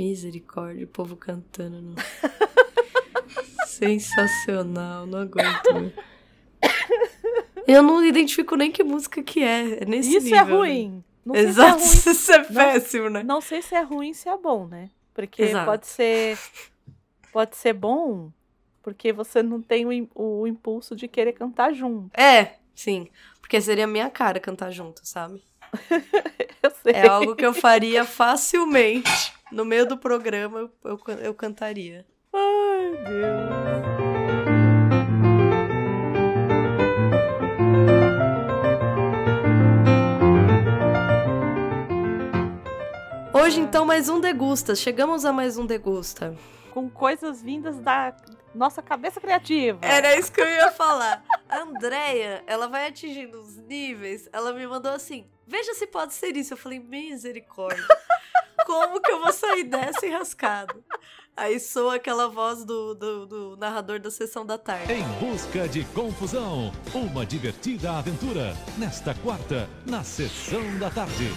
Misericórdia, o povo cantando. No... Sensacional, não aguento. Eu não identifico nem que música que é. é nesse Isso nível, é né? ruim. Não Exato, sei se é ruim. isso é Não- péssimo, né? Não sei se é ruim, se é bom, né? Porque Exato. pode ser pode ser bom porque você não tem o, o impulso de querer cantar junto. É, sim. Porque seria minha cara cantar junto, sabe? Eu sei. É algo que eu faria facilmente. No meio do programa eu, eu, can- eu cantaria. Ai, Deus. Hoje, então, mais um degusta. Chegamos a mais um degusta. Com coisas vindas da nossa cabeça criativa. Era isso que eu ia falar. A Andrea, ela vai atingindo os níveis. Ela me mandou assim: veja se pode ser isso. Eu falei: misericórdia. Como que eu vou sair dessa enrascada? Aí soa aquela voz do, do, do narrador da sessão da tarde. Em busca de confusão, uma divertida aventura nesta quarta, na sessão da tarde.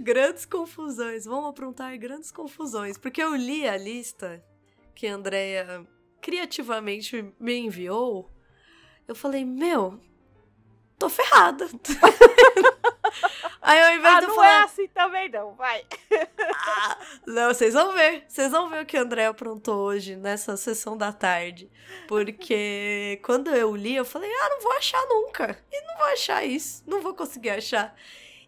Grandes confusões. Vamos aprontar grandes confusões. Porque eu li a lista que a Andrea criativamente me enviou. Eu falei: meu, tô ferrada. Aí ao invés Ah, de eu não falar. é assim também não, vai. "Ah", não, vocês vão ver. Vocês vão ver o que a André aprontou hoje nessa sessão da tarde. Porque quando eu li, eu falei, ah, não vou achar nunca. E não vou achar isso. Não vou conseguir achar.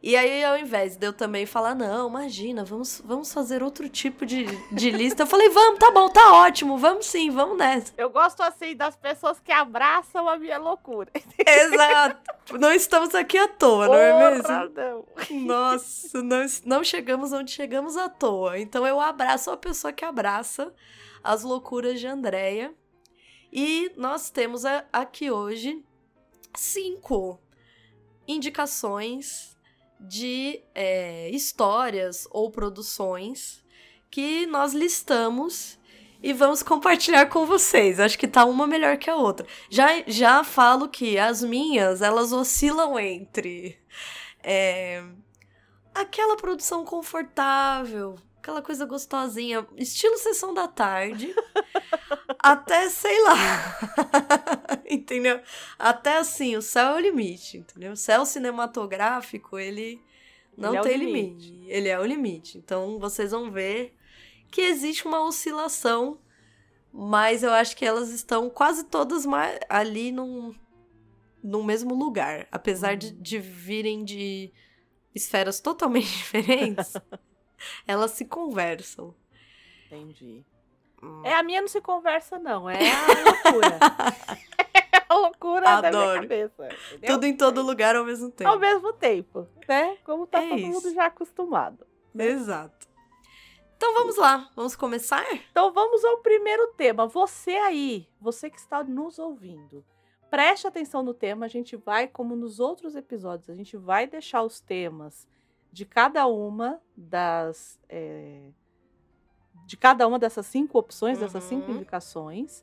E aí, ao invés de eu também falar, não, imagina, vamos, vamos fazer outro tipo de, de lista. Eu falei, vamos, tá bom, tá ótimo, vamos sim, vamos nessa. Eu gosto assim das pessoas que abraçam a minha loucura. Exato. Não estamos aqui à toa, não é mesmo? Não. Nossa, não, não chegamos onde chegamos à toa. Então eu abraço a pessoa que abraça as loucuras de Andréia. E nós temos aqui hoje cinco indicações de é, histórias ou produções que nós listamos e vamos compartilhar com vocês. Acho que tá uma melhor que a outra. Já, já falo que as minhas, elas oscilam entre é, aquela produção confortável, aquela coisa gostosinha, estilo sessão da tarde, até sei lá. entendeu? Até assim, o céu é o limite, entendeu? O céu cinematográfico, ele não Ele é tem limite. limite. Ele é o limite. Então vocês vão ver que existe uma oscilação, mas eu acho que elas estão quase todas ali num, no mesmo lugar. Apesar de, de virem de esferas totalmente diferentes, elas se conversam. Entendi. É, a minha não se conversa, não. É a loucura. é a loucura da minha Adoro. cabeça. entendeu? Tudo em todo lugar ao mesmo tempo. Ao mesmo tempo, né? Como tá É todo isso. mundo já acostumado. Exato. Então vamos lá, vamos começar? Então vamos ao primeiro tema. Você aí, você que está nos ouvindo, preste atenção no tema. A gente vai, como nos outros episódios, a gente vai deixar os temas de cada uma das. é, de cada uma dessas cinco opções, dessas cinco Uhum. indicações.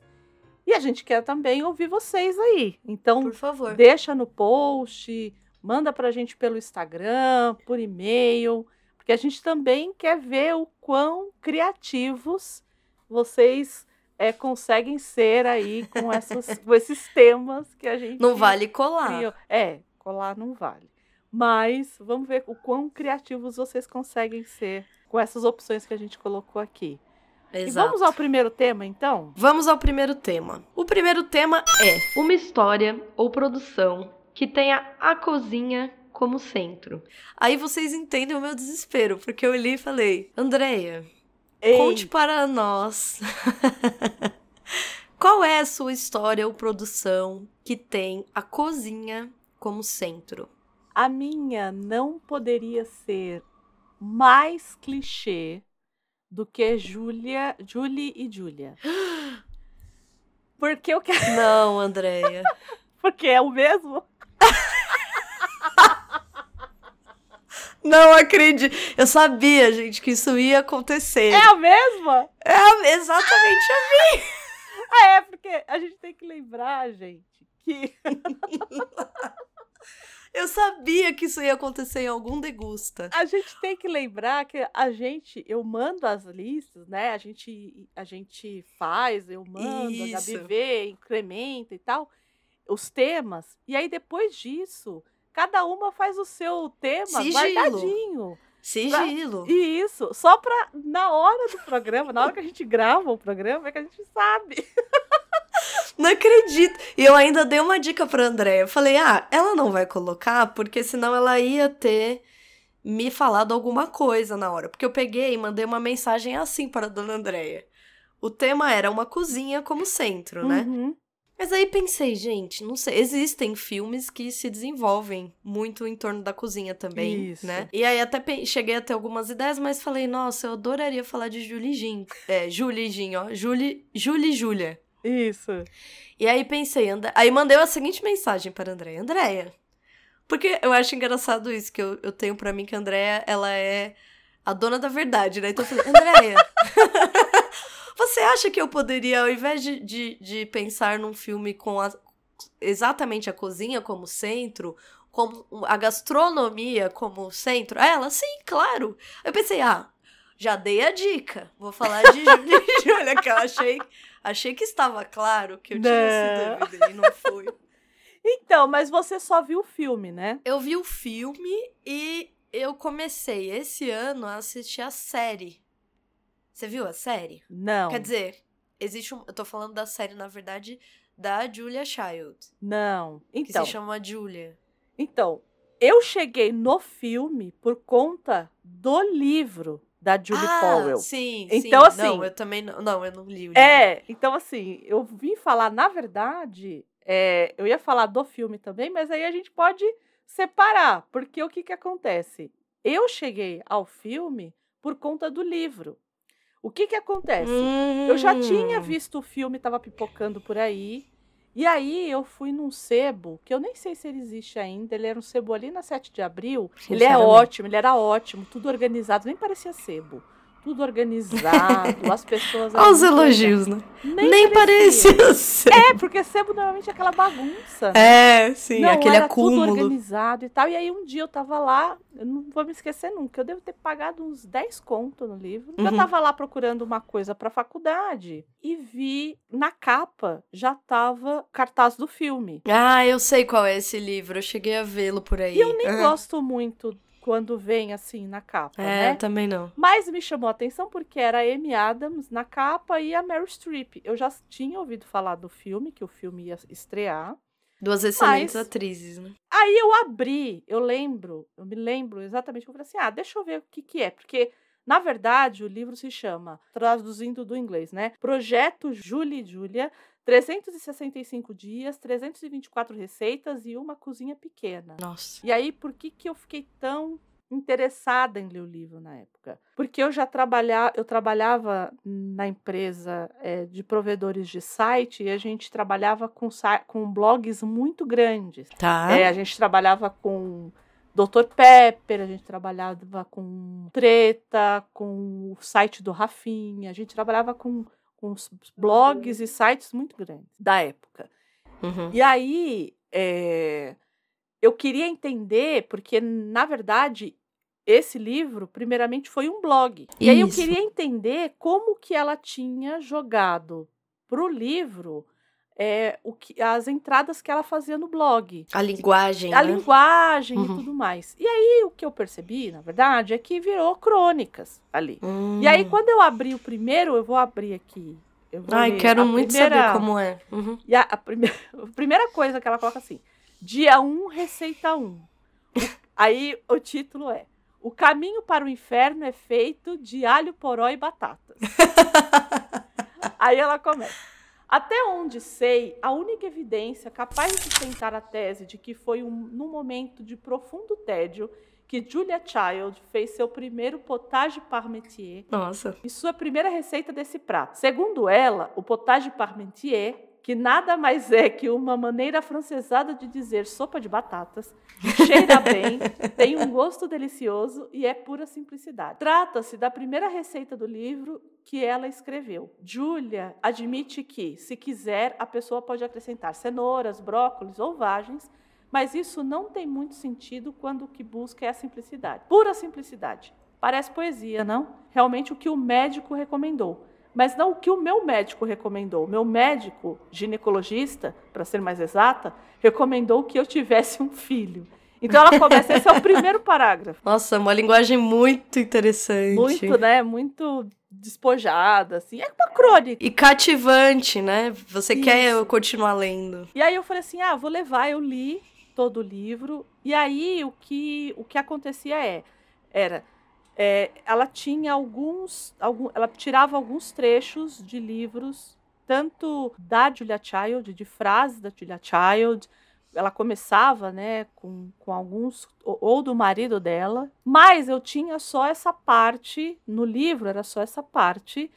E a gente quer também ouvir vocês aí. Então, Por favor. deixa no post, manda pra gente pelo Instagram, por e-mail, porque a gente também quer ver o quão criativos vocês é, conseguem ser aí com, essas, com esses temas que a gente Não vale colar. criou. É, colar não vale. Mas vamos ver o quão criativos vocês conseguem ser com essas opções que a gente colocou aqui. E Exato. vamos ao primeiro tema, então? Vamos ao primeiro tema. O primeiro tema é uma história ou produção que tenha a cozinha como centro. Aí vocês entendem o meu desespero, porque eu li e falei, Andreia, conte para nós qual é a sua história ou produção que tem a cozinha como centro. A minha não poderia ser mais clichê do que Júlia, Julie e Júlia. Porque eu quero, Não, Andreia. porque é o mesmo. Não acredito. Eu sabia, gente, que isso ia acontecer. É a mesma? É a- exatamente Ah, é porque a gente tem que lembrar, gente, que Eu sabia que isso ia acontecer em algum degusta. A gente tem que lembrar que a gente, eu mando as listas, né? A gente, a gente faz, eu mando, Isso. a Gabi vê, incrementa e tal, os temas. E aí depois disso, cada uma faz o seu tema Sigilo. guardadinho. Sigilo. E isso, só pra na hora do programa, na hora que a gente grava o programa, é que a gente sabe. Não acredito. E eu ainda dei uma dica pra Andréia. Eu falei, ah, ela não vai colocar, porque senão ela ia ter me falado alguma coisa na hora. Porque eu peguei e mandei uma mensagem assim para a dona Andréia. O tema era uma cozinha como centro, né? Uhum. Mas aí pensei, gente, não sei, existem filmes que se desenvolvem muito em torno da cozinha também, Isso. né? E aí até cheguei a ter algumas ideias, mas falei, nossa, eu adoraria falar de Julie Jean. É, Julie Jean, ó. Julie, Julie e Júlia. Isso. E aí pensei, And... aí mandei a seguinte mensagem para a Andréia. Andréia, porque eu acho engraçado isso, que eu, eu tenho pra mim que a Andréia, ela é a dona da verdade, né? Então eu falei, Andréia, você acha que eu poderia, ao invés de, de, de pensar num filme com a- exatamente a cozinha como centro, como a gastronomia como centro? Aí Ela, sim, claro. Eu pensei, ah, já dei a dica. Vou falar de Júlia, que eu achei, achei que estava claro que eu tinha essa dúvida e não foi. Então, mas você só viu o filme, né? Eu vi o filme e eu comecei esse ano a assistir a série. Você viu a série? Não. Quer dizer, existe um. Eu tô falando da série, na verdade, da Julia Child. Não. Que Então, se chama Julia. então, eu cheguei no filme por conta do livro da Julie ah, Powell. Sim, Então, sim. assim- Não, eu também não. Não, eu não li o livro. É, então assim, eu vim falar, na verdade, é, eu ia falar do filme também, mas aí a gente pode separar, porque o que que acontece? Eu cheguei ao filme por conta do livro. O que que acontece? Eu já tinha Hum. visto o filme, tava pipocando por aí. E aí eu fui num sebo, que eu nem sei se ele existe ainda. Ele era um sebo ali na 7 de abril. Ele é ótimo, ele era ótimo, tudo organizado, nem parecia sebo. Tudo organizado, as pessoas. Olha os elogios, né? legais. Nem, parecia ser. É, porque sebo normalmente é aquela bagunça. É, sim, não, aquele era tudo acúmulo. organizado e tal. E aí um dia eu tava lá, eu não vou me esquecer nunca, eu devo ter pagado uns 10 conto no livro. Eu Uhum. tava lá procurando uma coisa pra faculdade e vi na capa já tava cartaz do filme. Ah, eu sei qual é esse livro. Eu cheguei a vê-lo por aí. E eu nem Aham. gosto muito quando vem assim na capa, É, né? também não. Mas me chamou a atenção porque era a Amy Adams na capa e a Meryl Streep. Eu já tinha ouvido falar do filme, que o filme ia estrear. Duas excelentes Mas- atrizes, né? Aí eu abri, eu lembro, eu me lembro exatamente, eu falei assim, ah, deixa eu ver o que que é, porque, na verdade, o livro se chama, traduzindo do inglês, né, Projeto Julie e Julia, 365 dias, 324 receitas e uma cozinha pequena. Nossa. E aí, por que que eu fiquei tão interessada em ler o livro na época? Porque eu já trabalhava, eu trabalhava na empresa eh, de provedores de site e a gente trabalhava com, com blogs muito grandes. Tá. É, a gente trabalhava com Dr. Pepper, a gente trabalhava com Treta, com o site do Rafinha, a gente trabalhava com, com blogs e sites muito grandes da época. Uhum. E aí, é, eu queria entender, porque, na verdade, esse livro, primeiramente, foi um blog. E aí eu Isso. queria entender como que ela tinha jogado pro livro é, o que, as entradas que ela fazia no blog. A linguagem, A né? linguagem Uhum. e tudo mais. E aí, o que eu percebi, na verdade, é que virou crônicas ali. Hum. E aí, quando eu abri o primeiro, eu vou abrir aqui. Eu vou Ai, ler quero a muito primeira- saber como é. Uhum. e a, a primeira, a primeira coisa que ela coloca assim: dia 1, receita 1. Aí o título é: O caminho para o inferno é feito de alho, poró e batatas. Aí ela começa. Até onde sei, a única evidência capaz de sustentar a tese de que foi um, num momento de profundo tédio que Julia Child fez seu primeiro potage parmentier Nossa. e sua primeira receita desse prato. Segundo ela, o potage parmentier, que nada mais é que uma maneira francesada de dizer sopa de batatas, cheira bem, tem um gosto delicioso e é pura simplicidade. Trata-se da primeira receita do livro que ela escreveu. Julia admite que, se quiser, a pessoa pode acrescentar cenouras, brócolis ou vagens, Mas isso não tem muito sentido quando o que busca é a simplicidade. Pura simplicidade. Parece poesia, não? Realmente o que o médico recomendou. Mas não o que o meu médico recomendou. O meu médico, ginecologista, para ser mais exata, recomendou que eu tivesse um filho. Então ela começa, esse é o primeiro parágrafo. Nossa, uma linguagem muito interessante. Muito, né? Muito despojada, assim. É uma crônica. E cativante, né? Você Isso. quer continuar lendo. E aí eu falei assim: ah, vou levar. Eu li todo o livro. E aí o que, o que acontecia é, era. É, ela tinha alguns, algum, ela tirava alguns trechos de livros, tanto da Julia Child, de frases da Julia Child, ela começava, né, com, com alguns, ou do marido dela, mas eu tinha só essa parte, no livro era só essa parte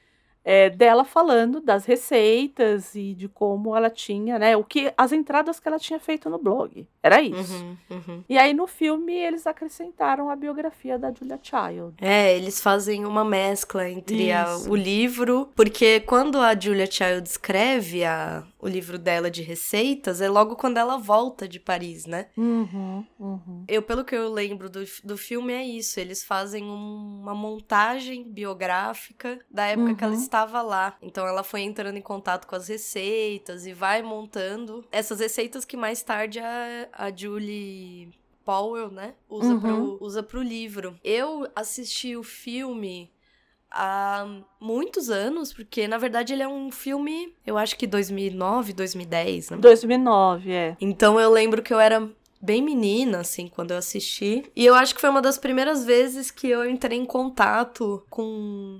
é, dela falando das receitas e de como ela tinha, né, o que, as entradas que ela tinha feito no blog, era isso. Uhum, uhum. E aí no filme eles acrescentaram a biografia da Julia Child. É, eles fazem uma mescla entre a, o livro, porque quando a Julia Child escreve a, o livro dela de receitas é logo quando ela volta de Paris, né? Uhum, uhum. Eu, pelo que eu lembro do, do filme, é isso. Eles fazem um, uma montagem biográfica da época uhum. que ela uhum. Estava lá. Então ela foi entrando em contato com as receitas e vai montando essas receitas que mais tarde a, a Julie Powell, né, usa, uhum. pro, usa pro livro. Eu assisti o filme há muitos anos, porque na verdade ele é um filme, eu acho que 2009, 2010, né? 2009, é. Então eu lembro que eu era bem menina, assim, quando eu assisti. E eu acho que foi uma das primeiras vezes que eu entrei em contato com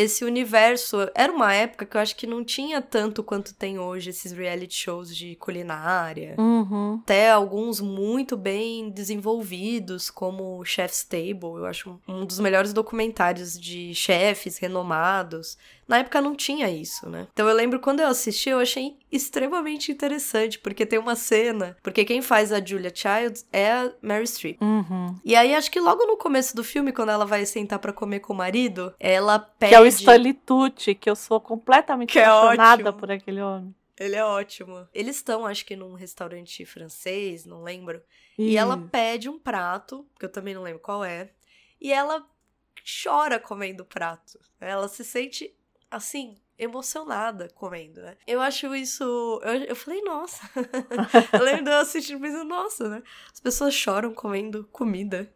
esse universo. Era uma época que eu acho que não tinha tanto quanto tem hoje esses reality shows de culinária. Uhum. Até alguns muito bem desenvolvidos, como Chef's Table. Eu acho um dos melhores documentários de chefes renomados. Na época não tinha isso, né? Então eu lembro quando eu assisti, eu achei extremamente interessante, porque tem uma cena. Porque quem faz a Julia Childs é a Mary Streep. Uhum. E aí acho que logo no começo do filme, quando ela vai sentar para comer com o marido, ela pede. Que é o Stanley Tucci, que eu sou completamente que é apaixonada é por aquele homem. Ele é ótimo. Eles estão, acho que, num restaurante francês, não lembro. E ela pede um prato, que eu também não lembro qual é. E ela chora comendo o prato. Ela se sente assim, emocionada comendo, né? Eu acho isso. Eu, eu falei, nossa. eu lembro de eu assistindo pensando, nossa, né? As pessoas choram comendo comida.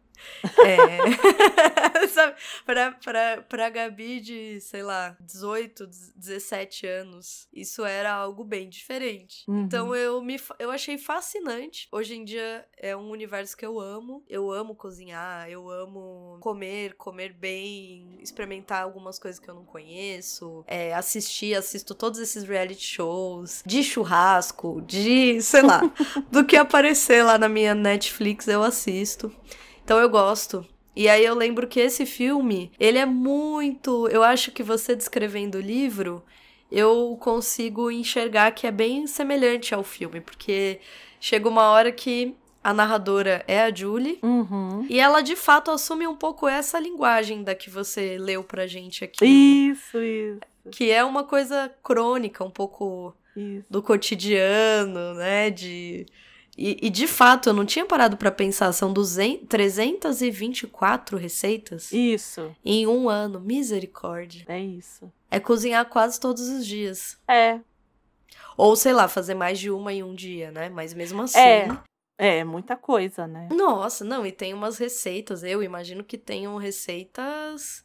É... Sabe, pra, pra, pra Gabi de, sei lá, 18, 17 anos, isso era algo bem diferente. Uhum. Então eu, me, eu achei fascinante. Hoje em dia é um universo que eu amo. Eu amo cozinhar, eu amo comer, comer bem, experimentar algumas coisas que eu não conheço, é, assistir, assisto todos esses reality shows, de churrasco, de, sei lá, do que aparecer lá na minha Netflix eu assisto. Então eu gosto. E aí eu lembro que esse filme, ele é muito. Eu acho que você descrevendo o livro, eu consigo enxergar que é bem semelhante ao filme, porque chega uma hora que a narradora é a Julie. Uhum. E ela de fato assume um pouco essa linguagem da que você leu pra gente aqui. Isso, isso. Que é uma coisa crônica, um pouco isso. do cotidiano, né? De e, e, de fato, eu não tinha parado para pensar, são 200, 324 receitas? Isso. Em um ano, misericórdia. É isso. É cozinhar quase todos os dias. É. Ou, sei lá, fazer mais de uma em um dia, né? Mas mesmo assim. É. É, muita coisa, né? Nossa, não, e tem umas receitas. Eu imagino que tenham receitas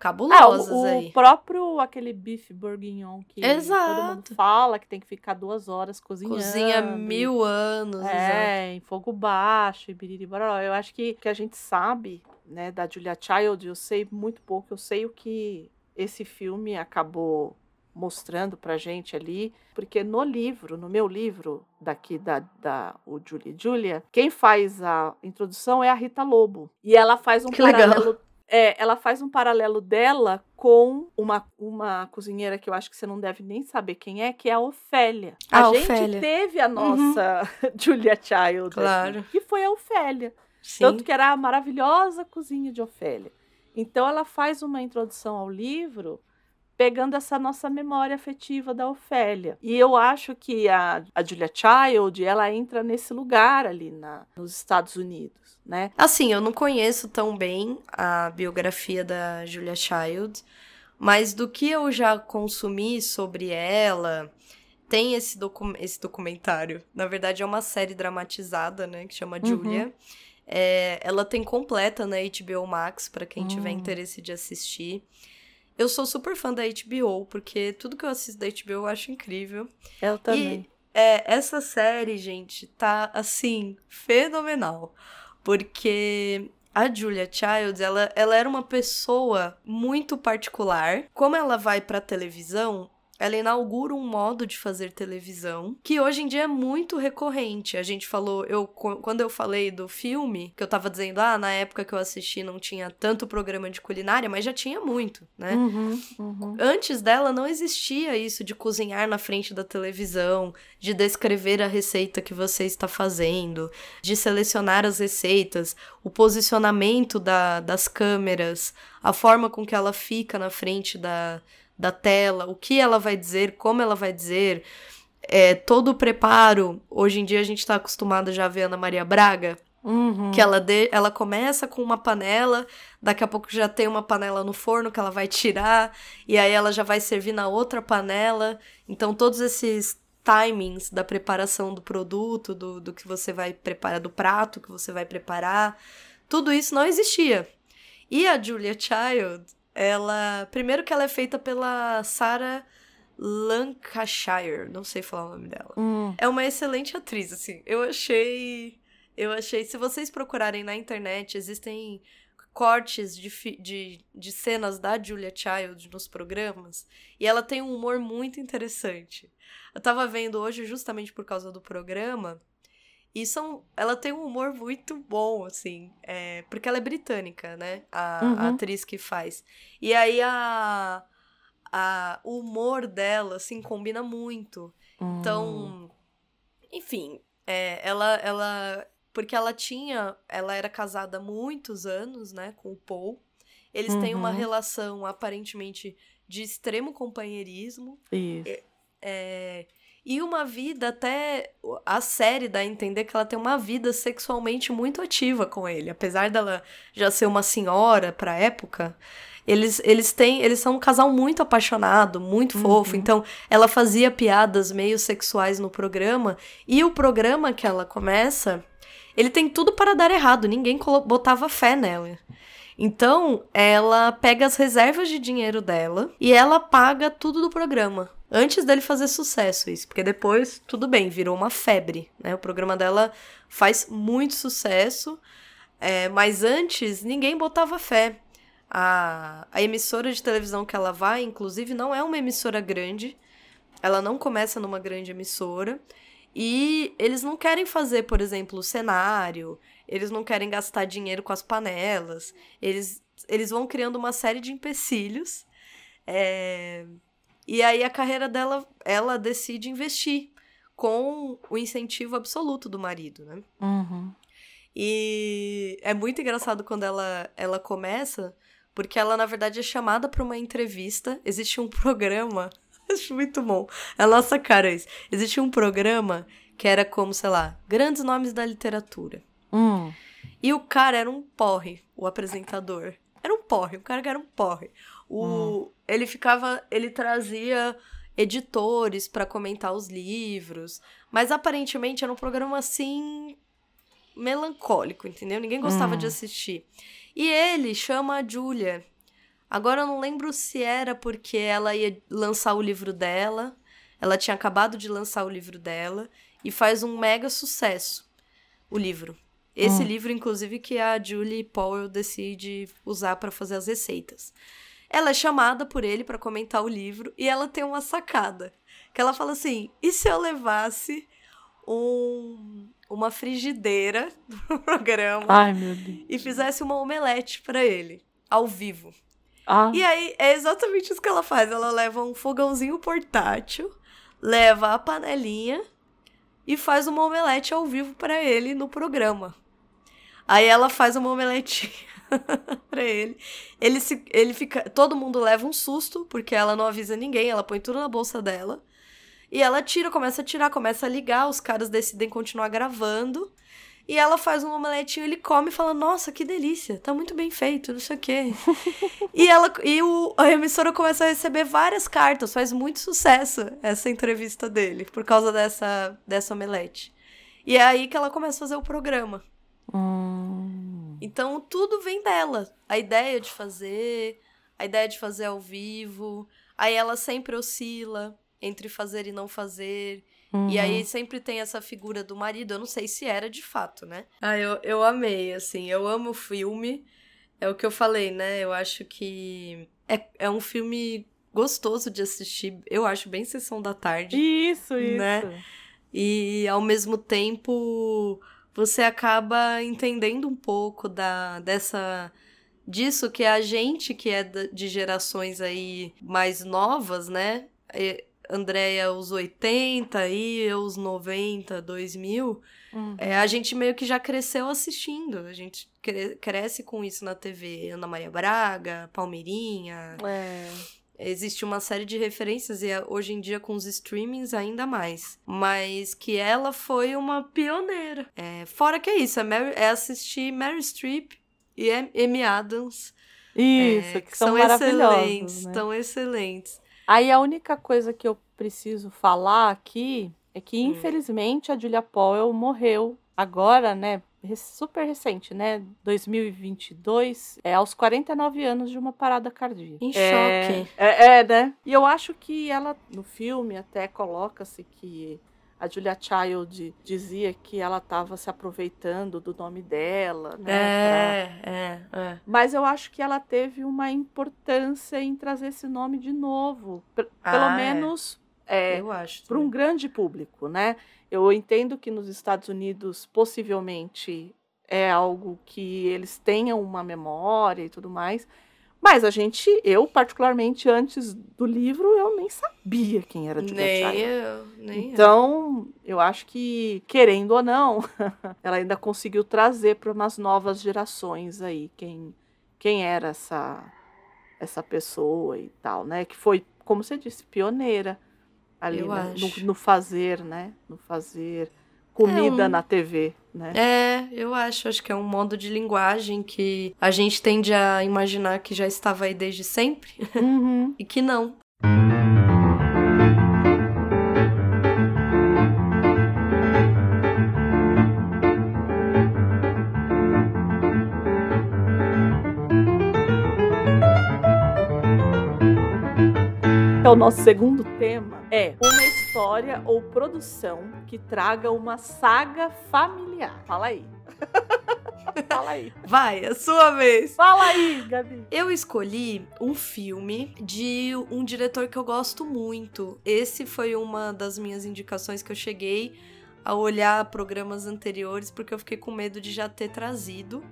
cabulosas ah, o, aí. O próprio aquele bife bourguignon que exato. todo mundo fala que tem que ficar duas horas cozinhando. Cozinha mil anos. É, exato. em fogo baixo e biriri Eu acho que, que a gente sabe, né, da Julia Child, eu sei muito pouco, eu sei o que esse filme acabou mostrando pra gente ali, porque no livro, no meu livro daqui da, da o Julie Julia, quem faz a introdução é a Rita Lobo. E ela faz um que paralelo legal é, ela faz um paralelo dela com uma, uma cozinheira que eu acho que você não deve nem saber quem é, que é a Ofélia. A, a gente Ofélia. teve a uhum. nossa uhum. Julia Child, claro. Aqui, que foi a Ofélia. Sim. Tanto que era a maravilhosa cozinha de Ofélia. Então ela faz uma introdução ao livro pegando essa nossa memória afetiva da Ofélia. E eu acho que a, a Julia Child, ela entra nesse lugar ali na, nos Estados Unidos, né? Assim, eu não conheço tão bem a biografia da Julia Child, mas do que eu já consumi sobre ela, tem esse, docu esse documentário. Na verdade, é uma série dramatizada, né? Que chama Julia. Uhum. É, ela tem completa na HBO Max, para quem tiver hum. interesse de assistir. Eu sou super fã da HBO, porque tudo que eu assisto da HBO eu acho incrível. Eu também. E é, essa série, gente, tá assim, fenomenal. Porque a Julia Childs, ela, ela era uma pessoa muito particular. Como ela vai pra televisão, ela inaugura um modo de fazer televisão que hoje em dia é muito recorrente. A gente falou, eu quando eu falei do filme, que eu tava dizendo, ah, na época que eu assisti não tinha tanto programa de culinária, mas já tinha muito, né? Uhum, uhum. Antes dela não existia isso de cozinhar na frente da televisão, de descrever a receita que você está fazendo, de selecionar as receitas, o posicionamento da, das câmeras, a forma com que ela fica na frente da da tela, o que ela vai dizer, como ela vai dizer, é, todo o preparo. Hoje em dia a gente está acostumado já a ver Ana Maria Braga. Uhum. Que ela, de, ela começa com uma panela, daqui a pouco já tem uma panela no forno que ela vai tirar, e aí ela já vai servir na outra panela. Então, todos esses timings da preparação do produto, do, do que você vai preparar, do prato que você vai preparar, tudo isso não existia. E a Julia Child, ela. Primeiro que ela é feita pela Sarah Lancashire. Não sei falar o nome dela. Hum. É uma excelente atriz, assim. Eu achei. Eu achei. Se vocês procurarem na internet, existem cortes de, de, de cenas da Julia Child nos programas. E ela tem um humor muito interessante. Eu tava vendo hoje, justamente por causa do programa, e são, ela tem um humor muito bom, assim, é, porque ela é britânica, né? A, uhum. a, atriz que faz. E aí a, a, o humor dela, assim, combina muito. Uhum. Então, enfim, é, ela, ela. Porque ela tinha. Ela era casada há muitos anos, né, com o Paul. Eles uhum. têm uma uhum. relação aparentemente de extremo companheirismo. Isso. É, é e uma vida até. A série dá a entender que ela tem uma vida sexualmente muito ativa com ele. Apesar dela já ser uma senhora pra época. Eles, eles têm. Eles são um casal muito apaixonado, muito uhum. fofo. Então, ela fazia piadas meio sexuais no programa. E o programa que ela começa. Ele tem tudo para dar errado. Ninguém botava fé nela. Então, ela pega as reservas de dinheiro dela e ela paga tudo do programa antes dele fazer sucesso isso, porque depois, tudo bem, virou uma febre, né? O programa dela faz muito sucesso, é, mas antes ninguém botava fé. A, a emissora de televisão que ela vai, inclusive, não é uma emissora grande, ela não começa numa grande emissora, e eles não querem fazer, por exemplo, o cenário, eles não querem gastar dinheiro com as panelas, eles, eles vão criando uma série de empecilhos. É, e aí a carreira dela, ela decide investir com o incentivo absoluto do marido, né? Uhum. E é muito engraçado quando ela, ela começa, porque ela, na verdade, é chamada para uma entrevista. Existe um programa. Acho muito bom. É a nossa cara isso. Existe um programa que era como, sei lá, grandes nomes da literatura. Hum. E o cara era um porre, o apresentador. Era um porre, o cara era um porre. O, hum. Ele ficava. Ele trazia editores para comentar os livros. Mas aparentemente era um programa assim. melancólico, entendeu? Ninguém gostava hum. de assistir. E ele chama a Julia. Agora eu não lembro se era porque ela ia lançar o livro dela. Ela tinha acabado de lançar o livro dela. E faz um mega sucesso o livro. Esse hum. livro, inclusive, que a Julie Powell decide usar para fazer as receitas. Ela é chamada por ele para comentar o livro e ela tem uma sacada. Que ela fala assim: e se eu levasse um, uma frigideira no programa Ai, e fizesse uma omelete para ele, ao vivo? Ah. E aí é exatamente isso que ela faz. Ela leva um fogãozinho portátil, leva a panelinha e faz uma omelete ao vivo para ele no programa. Aí ela faz uma omeletinha pra ele. Ele, se, ele fica. Todo mundo leva um susto, porque ela não avisa ninguém, ela põe tudo na bolsa dela. E ela tira, começa a tirar, começa a ligar, os caras decidem continuar gravando. E ela faz um omeletinho, ele come e fala: Nossa, que delícia, tá muito bem feito, não sei o quê. e ela, e o, a emissora começa a receber várias cartas, faz muito sucesso essa entrevista dele, por causa dessa, dessa omelete. E é aí que ela começa a fazer o programa. Hum. Então tudo vem dela. A ideia de fazer, a ideia de fazer ao vivo. Aí ela sempre oscila entre fazer e não fazer. Uhum. E aí sempre tem essa figura do marido. Eu não sei se era de fato, né? Ah, eu, eu amei, assim. Eu amo o filme. É o que eu falei, né? Eu acho que é, é um filme gostoso de assistir. Eu acho bem sessão da tarde. Isso, isso. Né? E ao mesmo tempo você acaba entendendo um pouco da dessa disso que a gente que é de gerações aí mais novas, né? Andréia os 80 e eu os 90, 2000, Uhum. é, a gente meio que já cresceu assistindo. A gente cre cresce com isso na TV. Ana Maria Braga, Palmeirinha. É. Existe uma série de referências e hoje em dia com os streamings ainda mais. Mas que ela foi uma pioneira. É, fora que é isso, é, Mary, é assistir Mary Streep e Amy Adams. Isso, é, que são, maravilhosos. excelentes, né? tão excelentes. Aí a única coisa que eu preciso falar aqui é que, Hum. infelizmente, a Julia Powell morreu agora, né? Super recente, né? 2022, é aos 49 anos de uma parada cardíaca. Em É, choque. É, é, né? E eu acho que ela, no filme, até coloca-se que a Julia Child dizia que ela estava se aproveitando do nome dela, né? pra- É, é, é. Mas eu acho que ela teve uma importância em trazer esse nome de novo. P- Pelo Ah, é. menos é, Eu acho. para um também. grande público, né? Eu entendo que nos Estados Unidos possivelmente é algo que eles tenham uma memória e tudo mais. Mas a gente, eu particularmente antes do livro, eu nem sabia quem era Julia Nem Child. eu, nem eu. Então, eu acho que, querendo ou não, ela ainda conseguiu trazer para umas novas gerações aí quem, quem era essa, essa pessoa e tal, né? Que foi, como você disse, pioneira ali né? no, no fazer, né? No fazer comida um- na TV, né? É, eu acho. Acho que é um modo de linguagem que a gente tende a imaginar que já estava aí desde sempre Uhum. e que não. É o nosso segundo tema é uma história ou produção que traga uma saga familiar. Fala aí. Fala aí. Vai, é sua vez. Fala aí, Gabi. Eu escolhi um filme de um diretor que eu gosto muito. Esse foi uma das minhas indicações que eu cheguei a olhar programas anteriores porque eu fiquei com medo de já ter trazido.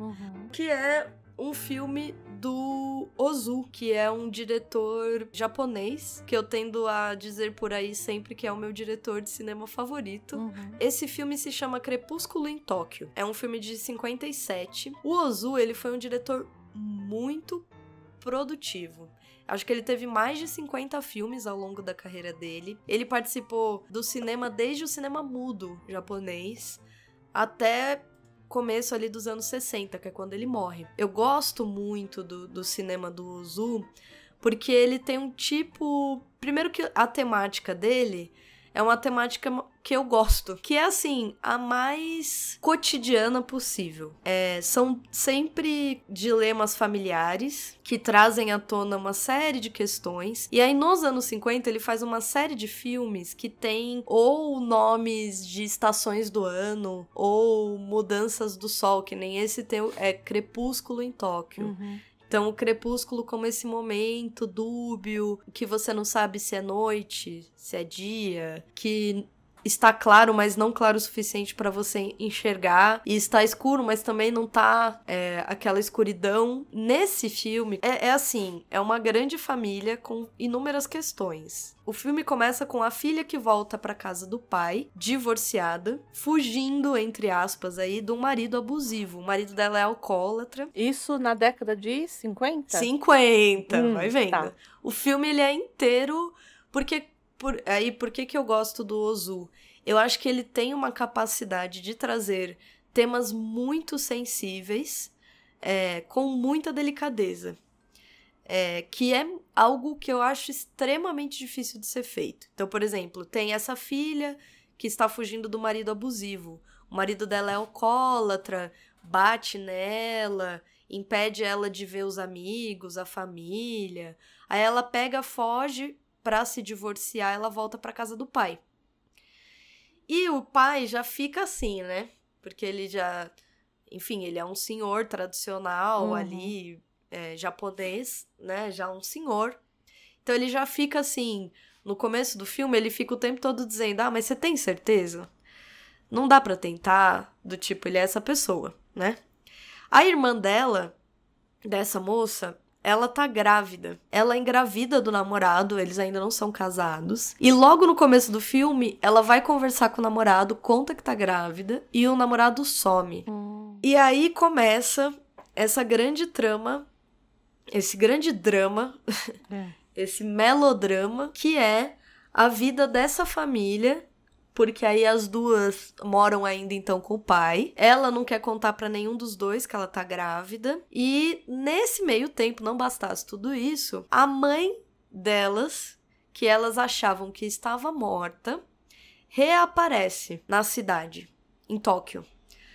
que é um filme do Ozu, que é um diretor japonês, que eu tendo a dizer por aí sempre que é o meu diretor de cinema favorito. Uhum. Esse filme se chama Crepúsculo em Tóquio. É um filme de 57. O Ozu, ele foi um diretor muito produtivo. Acho que ele teve mais de 50 filmes ao longo da carreira dele. Ele participou do cinema desde o cinema mudo japonês até começo ali dos anos 60, que é quando ele morre. Eu gosto muito do, do cinema do Ozu, porque ele tem um tipo. Primeiro que a temática dele é uma temática que eu gosto, que é assim, a mais cotidiana possível. É, são sempre dilemas familiares que trazem à tona uma série de questões. E aí, nos anos 50, ele faz uma série de filmes que tem ou nomes de estações do ano, ou mudanças do sol, que nem esse tem é Crepúsculo em Tóquio. Uhum. Então, o crepúsculo como esse momento dúbio, que você não sabe se é noite, se é dia, que está claro, mas não claro o suficiente para você enxergar. E está escuro, mas também não tá é, aquela escuridão. Nesse filme, é, é assim: é uma grande família com inúmeras questões. O filme começa com a filha que volta para casa do pai, divorciada, fugindo, entre aspas, aí, de um marido abusivo. O marido dela é alcoólatra. Isso na década de 50? 50, Hum, vai vendo. tá. O filme, ele é inteiro... Porque, por, aí, por que que eu gosto do Ozu? Eu acho que ele tem uma capacidade de trazer temas muito sensíveis, é, com muita delicadeza. É, que é algo que eu acho extremamente difícil de ser feito. Então, por exemplo, tem essa filha que está fugindo do marido abusivo. O marido dela é alcoólatra, bate nela, impede ela de ver os amigos, a família. Aí ela pega, foge pra se divorciar, ela volta pra casa do pai. E o pai já fica assim, né? Porque ele já, enfim, ele é um senhor tradicional Uhum. ali, é, japonês, né? Já um senhor. Então ele já fica assim, no começo do filme, ele fica o tempo todo dizendo: "Ah, mas você tem certeza? Não dá pra tentar?" Do tipo, ele é essa pessoa, né? A irmã dela, dessa moça, ela tá grávida. Ela engravida do namorado, eles ainda não são casados. E logo no começo do filme, ela vai conversar com o namorado, conta que tá grávida, e o namorado some. Hum. E aí começa essa grande trama, esse grande drama, É. esse melodrama, que é a vida dessa família. Porque aí as duas moram ainda então com o pai. Ela não quer contar pra nenhum dos dois que ela tá grávida. E nesse meio tempo, não bastasse tudo isso, a mãe delas, que elas achavam que estava morta, reaparece na cidade, em Tóquio.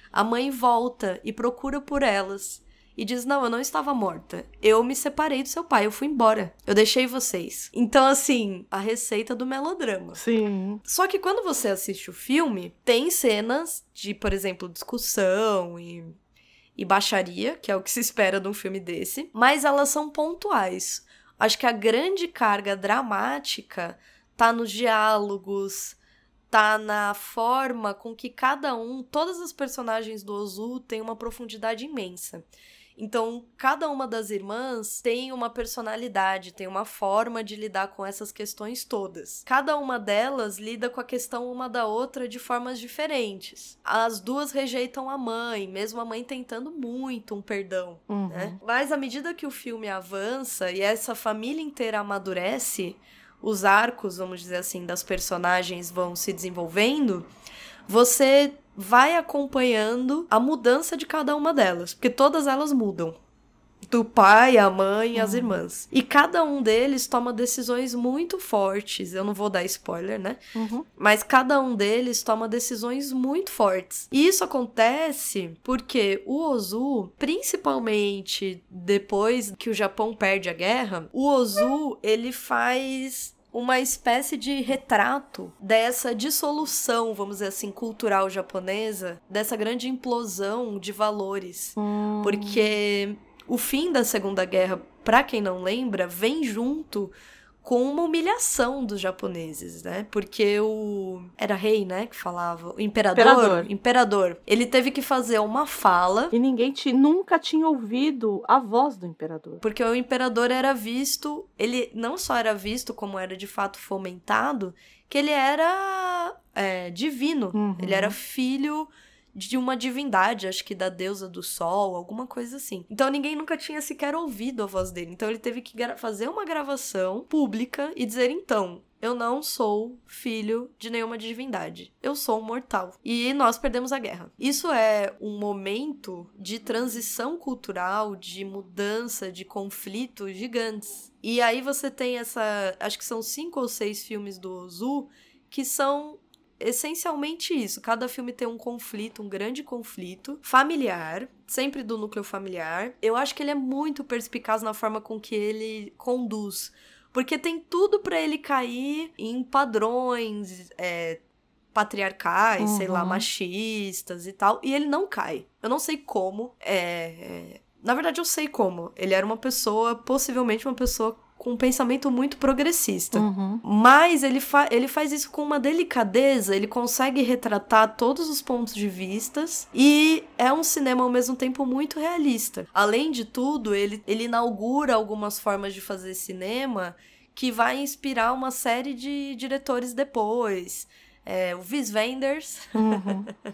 A mãe volta e procura por elas e diz: Não, eu não estava morta. Eu me separei do seu pai, eu fui embora. Eu deixei vocês. Então, assim, a receita do melodrama. Sim. Só que quando você assiste o filme, tem cenas de, por exemplo, discussão e, e baixaria, que é o que se espera de um filme desse, mas elas são pontuais. Acho que a grande carga dramática tá nos diálogos, tá na forma com que cada um, todas as personagens do Ozu têm uma profundidade imensa. Então, cada uma das irmãs tem uma personalidade, tem uma forma de lidar com essas questões todas. Cada uma delas lida com a questão uma da outra de formas diferentes. As duas rejeitam a mãe, mesmo a mãe tentando muito um perdão, Uhum. né? Mas à medida que o filme avança e essa família inteira amadurece, os arcos, vamos dizer assim, das personagens vão se desenvolvendo, você vai acompanhando a mudança de cada uma delas, porque todas elas mudam. Do pai, a mãe e as Uhum. irmãs. E cada um deles toma decisões muito fortes. Eu não vou dar spoiler, né? Uhum. Mas cada um deles toma decisões muito fortes. E isso acontece porque o Ozu, principalmente depois que o Japão perde a guerra, o Ozu, ele faz uma espécie de retrato dessa dissolução, vamos dizer assim, cultural japonesa, dessa grande implosão de valores. Hum. Porque o fim da Segunda Guerra, pra quem não lembra, vem junto com uma humilhação dos japoneses, né? Porque o era rei, né, que falava, o imperador, Imperador. imperador, ele teve que fazer uma fala E ninguém ti- nunca tinha ouvido a voz do imperador. porque o imperador era visto, ele não só era visto como era de fato fomentado, que ele era é, divino, Uhum. ele era filho de uma divindade, acho que da deusa do sol, alguma coisa assim. Então ninguém nunca tinha sequer ouvido a voz dele. Então ele teve que fazer uma gravação pública e dizer então. Eu não sou filho de nenhuma divindade. Eu sou um mortal. E nós perdemos a guerra. Isso é um momento de transição cultural, de mudança, de conflitos gigantes. E aí você tem essa. Acho que são cinco ou seis filmes do Ozu que são essencialmente isso. Cada filme tem um conflito, um grande conflito familiar, sempre do núcleo familiar. Eu acho que ele é muito perspicaz na forma com que ele conduz. Porque tem tudo pra ele cair em padrões é, patriarcais, sei lá, Uhum. machistas e tal. E ele não cai. Eu não sei como. É, é, Na verdade, eu sei como. Ele era uma pessoa, possivelmente uma pessoa com um pensamento muito progressista. Uhum. Mas ele, fa ele faz isso com uma delicadeza, ele consegue retratar todos os pontos de vistas e é um cinema ao mesmo tempo muito realista. Além de tudo, ele, ele inaugura algumas formas de fazer cinema que vai inspirar uma série de diretores depois. É, o Wes Wenders, Uhum.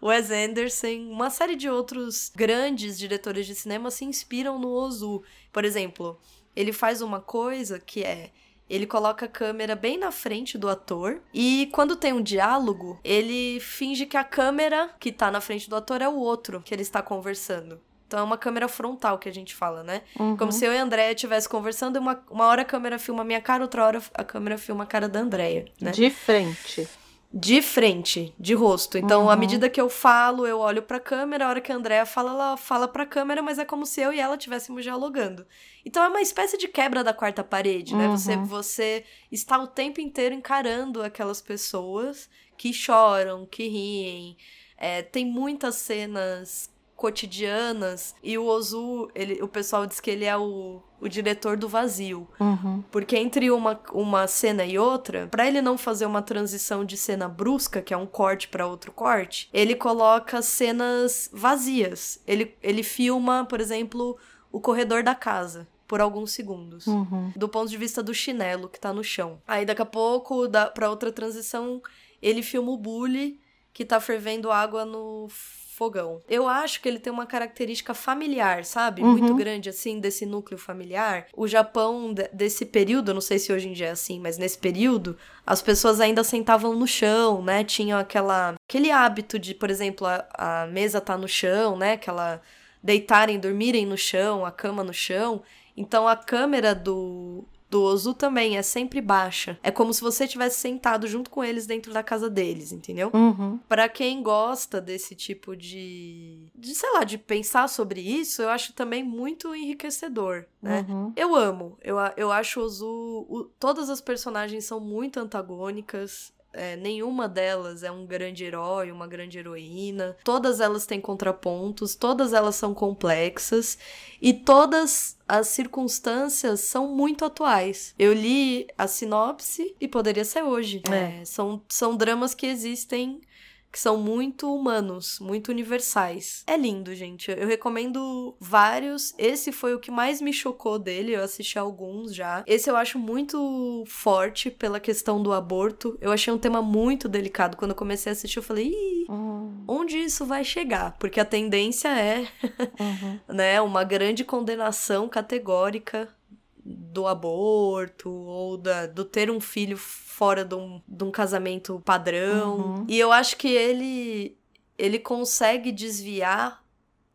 Wes Anderson, uma série de outros grandes diretores de cinema se inspiram no Ozu. Por exemplo, ele faz uma coisa que é ele coloca a câmera bem na frente do ator e quando tem um diálogo, ele finge que a câmera que tá na frente do ator é o outro que ele está conversando. Então é uma câmera frontal que a gente fala, né? Uhum. Como se eu e a Andréia estivessem conversando e uma, uma hora a câmera filma a minha cara, outra hora a câmera filma a cara da Andréia, né? De frente. De frente, de rosto. Então, à Uhum. medida que eu falo, eu olho pra câmera, a hora que a Andrea fala, ela fala pra câmera, mas é como se eu e ela estivéssemos dialogando. Então é uma espécie de quebra da quarta parede, né? Você, Uhum. você está o tempo inteiro encarando aquelas pessoas que choram, que riem. É, tem muitas cenas cotidianas e o Ozu, ele, o pessoal diz que ele é o, o diretor do vazio. Uhum. Porque entre uma, uma cena e outra, pra ele não fazer uma transição de cena brusca, que é um corte pra outro corte, ele coloca cenas vazias. Ele, ele filma, por exemplo, o corredor da casa por alguns segundos. Uhum. Do ponto de vista do chinelo que tá no chão. Aí daqui a pouco, da, pra outra transição, ele filma o bully que tá fervendo água no fogão. Eu acho que ele tem uma característica familiar, sabe? Uhum. Muito grande, assim, desse núcleo familiar. O Japão, de- desse período, não sei se hoje em dia é assim, mas nesse período, as pessoas ainda sentavam no chão, né? Tinham aquela, aquele hábito de, por exemplo, a, a mesa tá no chão, né? Aquela deitarem, dormirem no chão, a cama no chão. Então a câmera do, do Ozu também é sempre baixa. É como se você tivesse sentado junto com eles dentro da casa deles, entendeu? Uhum. Pra quem gosta desse tipo de, de, sei lá, de pensar sobre isso, eu acho também muito enriquecedor, né? Uhum. Eu amo. Eu, eu acho Ozu. o- todas as personagens são muito antagônicas. É, nenhuma delas é um grande herói, uma grande heroína. Todas elas têm contrapontos, todas elas são complexas e todas as circunstâncias são muito atuais. Eu li a sinopse e poderia ser hoje. É. É, são, são dramas que existem que são muito humanos, muito universais. É lindo, gente. Eu recomendo vários. Esse foi o que mais me chocou dele. Eu assisti alguns já. Esse eu acho muito forte pela questão do aborto. Eu achei um tema muito delicado. Quando eu comecei a assistir, eu falei, Ih, Uhum. onde isso vai chegar? Porque a tendência é, Uhum. né, uma grande condenação categórica do aborto ou da, do ter um filho fora de um, de um casamento padrão. Uhum. E eu acho que ele ele consegue desviar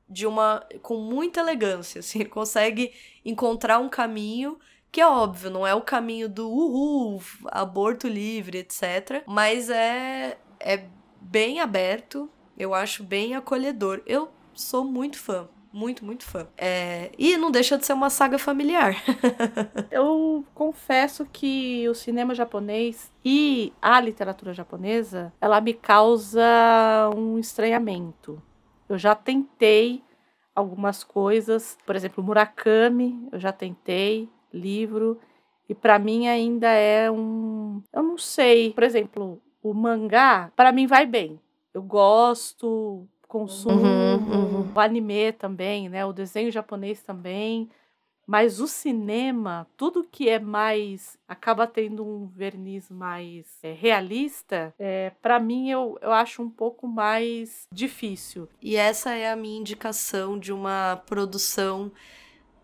de uma com muita elegância, assim, ele consegue encontrar um caminho que é óbvio, não é o caminho do uhul, aborto livre, etc, mas é é bem aberto, eu acho bem acolhedor. Eu sou muito fã, muito, muito fã. É, e não deixa de ser uma saga familiar. Eu confesso que o cinema japonês e a literatura japonesa, ela me causa um estranhamento. Eu já tentei algumas coisas, por exemplo, Murakami, eu já tentei, livro, e pra mim ainda é um, eu não sei, por exemplo, o mangá, pra mim vai bem. Eu gosto, consumo, Uhum, uhum. o anime também, né? O desenho japonês também. Mas o cinema, tudo que é mais. acaba tendo um verniz mais é, realista, é, para mim eu, eu acho um pouco mais difícil. E essa é a minha indicação de uma produção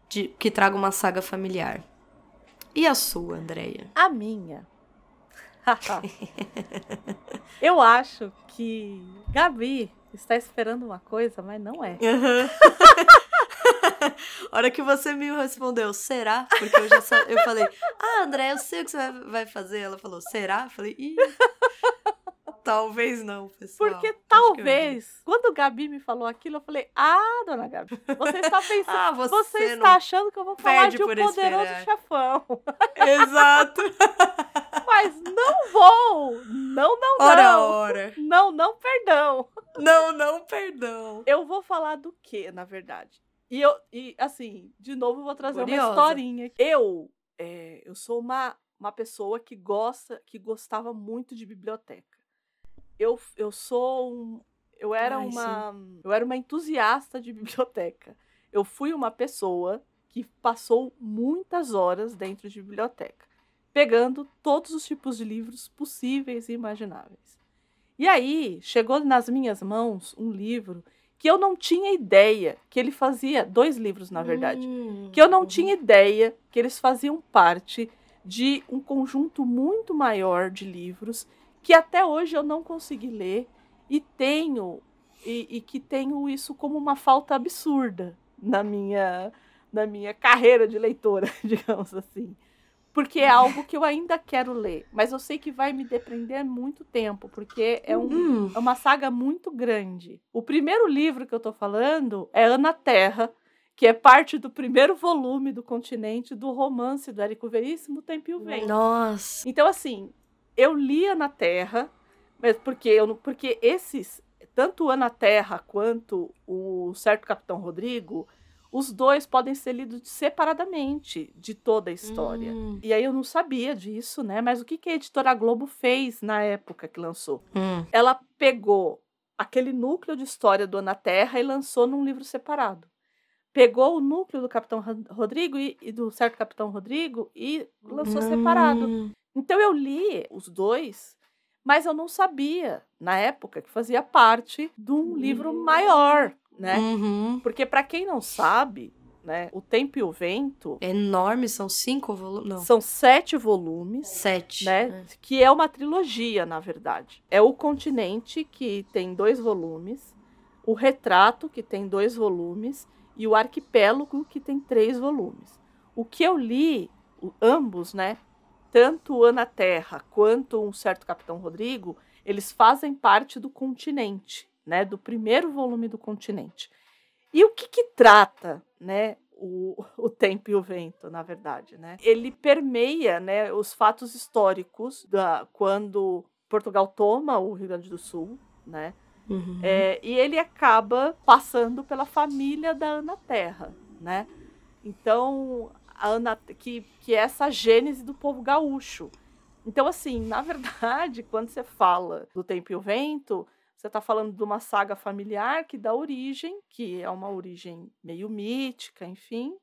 de, que traga uma saga familiar. E a sua, Andreia? A minha. eu acho que Gabi está esperando uma coisa, mas não é. A hora que você me respondeu, será? Porque eu já eu falei, ah, André, eu sei o que você vai- fazer. Ela falou, será? Eu falei, ih, talvez não, pessoal. Porque Acho talvez, quando Gabi me falou aquilo, eu falei: Ah, dona Gabi, você está pensando. Ah, você, Você, está achando que eu vou falar de um poderoso esperar. chefão. Exato. Mas não vou! Não, não, Ora, não! ora. Não, não, perdão. Não, não, perdão. Eu vou falar do que, na verdade? E eu, e assim, de novo, eu vou trazer Curiosa. uma historinha. Eu é, eu sou uma, uma pessoa que gosta, que gostava muito de biblioteca. Eu, eu sou um, eu era Ai, uma, eu era uma entusiasta de biblioteca. Eu fui uma pessoa que passou muitas horas dentro de biblioteca, pegando todos os tipos de livros possíveis e imagináveis. E aí chegou nas minhas mãos um livro que eu não tinha ideia que ele fazia dois livros, na verdade, Hum, que eu não tinha ideia que eles faziam parte de um conjunto muito maior de livros que até hoje eu não consegui ler e tenho e, e que tenho isso como uma falta absurda na minha na minha carreira de leitora, digamos assim. Porque é algo que eu ainda quero ler, mas eu sei que vai me depender muito tempo, porque é, um, Hum, é uma saga muito grande. O primeiro livro que eu tô falando é Ana Terra, que é parte do primeiro volume do continente do romance do Érico Veríssimo, Tempo e o Vento. nossa. Então, assim, eu lia na Terra, mas porque, eu, não- porque esses, tanto Ana Terra quanto o Certo Capitão Rodrigo, os dois podem ser lidos separadamente de toda a história. Hum, E aí eu não sabia disso, né? Mas o que, que a editora Globo fez na época que lançou? hum. Ela pegou aquele núcleo de história do Ana Terra e lançou num livro separado. Pegou o núcleo do Capitão Ro- Rodrigo e, e do certo Capitão Rodrigo e lançou separado. Hum, Então eu li os dois, mas eu não sabia, na época, que fazia parte de um livro maior, né? uhum. Porque para quem não sabe, né, O Tempo e o Vento É enorme, são cinco volumes. São sete volumes, sete. né? Que é uma trilogia, na verdade. É o Continente, que tem dois volumes, o Retrato, que tem dois volumes, e o Arquipélago, que tem três volumes. O que eu li, ambos, né? Tanto Ana Terra quanto um certo Capitão Rodrigo, eles fazem parte do Continente, né? Do primeiro volume do Continente. E o que, que trata, né? O, o tempo e o vento, na verdade, né? Ele permeia, né, os fatos históricos da quando Portugal toma o Rio Grande do Sul, né? Uhum. É, e ele acaba passando pela família da Ana Terra, né? Então, a Ana, que, que é essa gênese do povo gaúcho. Então, assim, na verdade, quando você fala do Tempo e o Vento, você está falando de uma saga familiar que dá origem, que é uma origem meio mítica, enfim,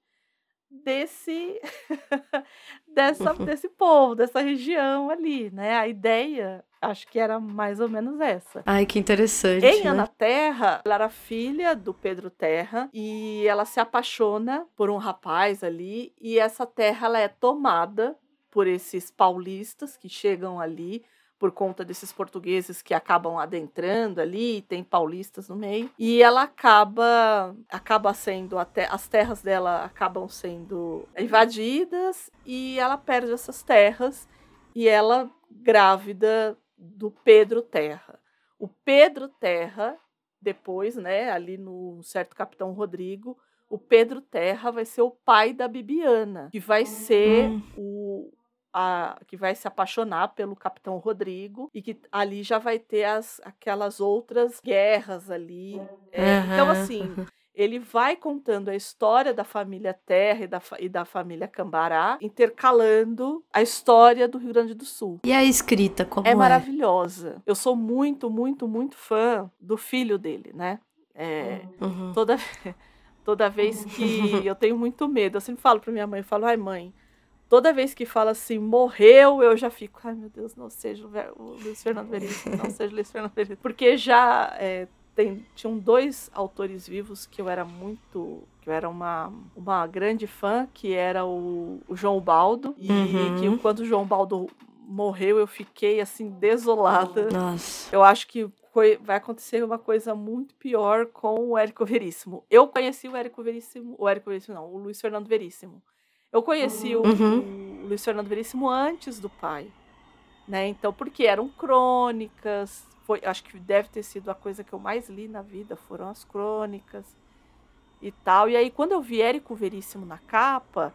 desse dessa, desse povo, dessa região ali, né? A ideia, acho que era mais ou menos essa. Ai, que interessante. Em né? Ana Terra, ela era filha do Pedro Terra e ela se apaixona por um rapaz ali e essa terra ela é tomada por esses paulistas que chegam ali por conta desses portugueses que acabam adentrando ali, tem paulistas no meio, e ela acaba acaba sendo até as terras dela acabam sendo invadidas e ela perde essas terras e ela grávida do Pedro Terra. O Pedro Terra, depois, né, ali no certo Capitão Rodrigo, o Pedro Terra vai ser o pai da Bibiana, que vai ser Hum. o a, que vai se apaixonar pelo Capitão Rodrigo e que ali já vai ter as, aquelas outras guerras ali. É, Então, Aham. assim, ele vai contando a história da família Terra e da, e da família Cambará, intercalando a história do Rio Grande do Sul. E a escrita, como é? É maravilhosa. Eu sou muito, muito, muito fã do filho dele, né? É, Uhum. toda, toda vez que eu tenho muito medo, eu sempre falo pra minha mãe, eu falo, ai mãe, toda vez que fala assim, morreu, eu já fico, ai meu Deus, não seja o, Luiz Fernando Veríssimo, não seja o Luiz Fernando Veríssimo. Porque já é, tem, tinham dois autores vivos que eu era muito, que eu era uma, uma grande fã, que era o, o João Baldo, e Uhum. que quando o João Baldo morreu, eu fiquei assim, desolada. Nossa. Eu acho que coi- vai acontecer uma coisa muito pior com o Érico Veríssimo. Eu conheci o Érico Veríssimo, o Érico Veríssimo não, o Luiz Fernando Veríssimo. Eu conheci o, Uhum. o Luiz Fernando Veríssimo antes do pai, né? Então, porque eram crônicas, foi, acho que deve ter sido a coisa que eu mais li na vida, foram as crônicas e tal. E aí, quando eu vi Érico Veríssimo na capa,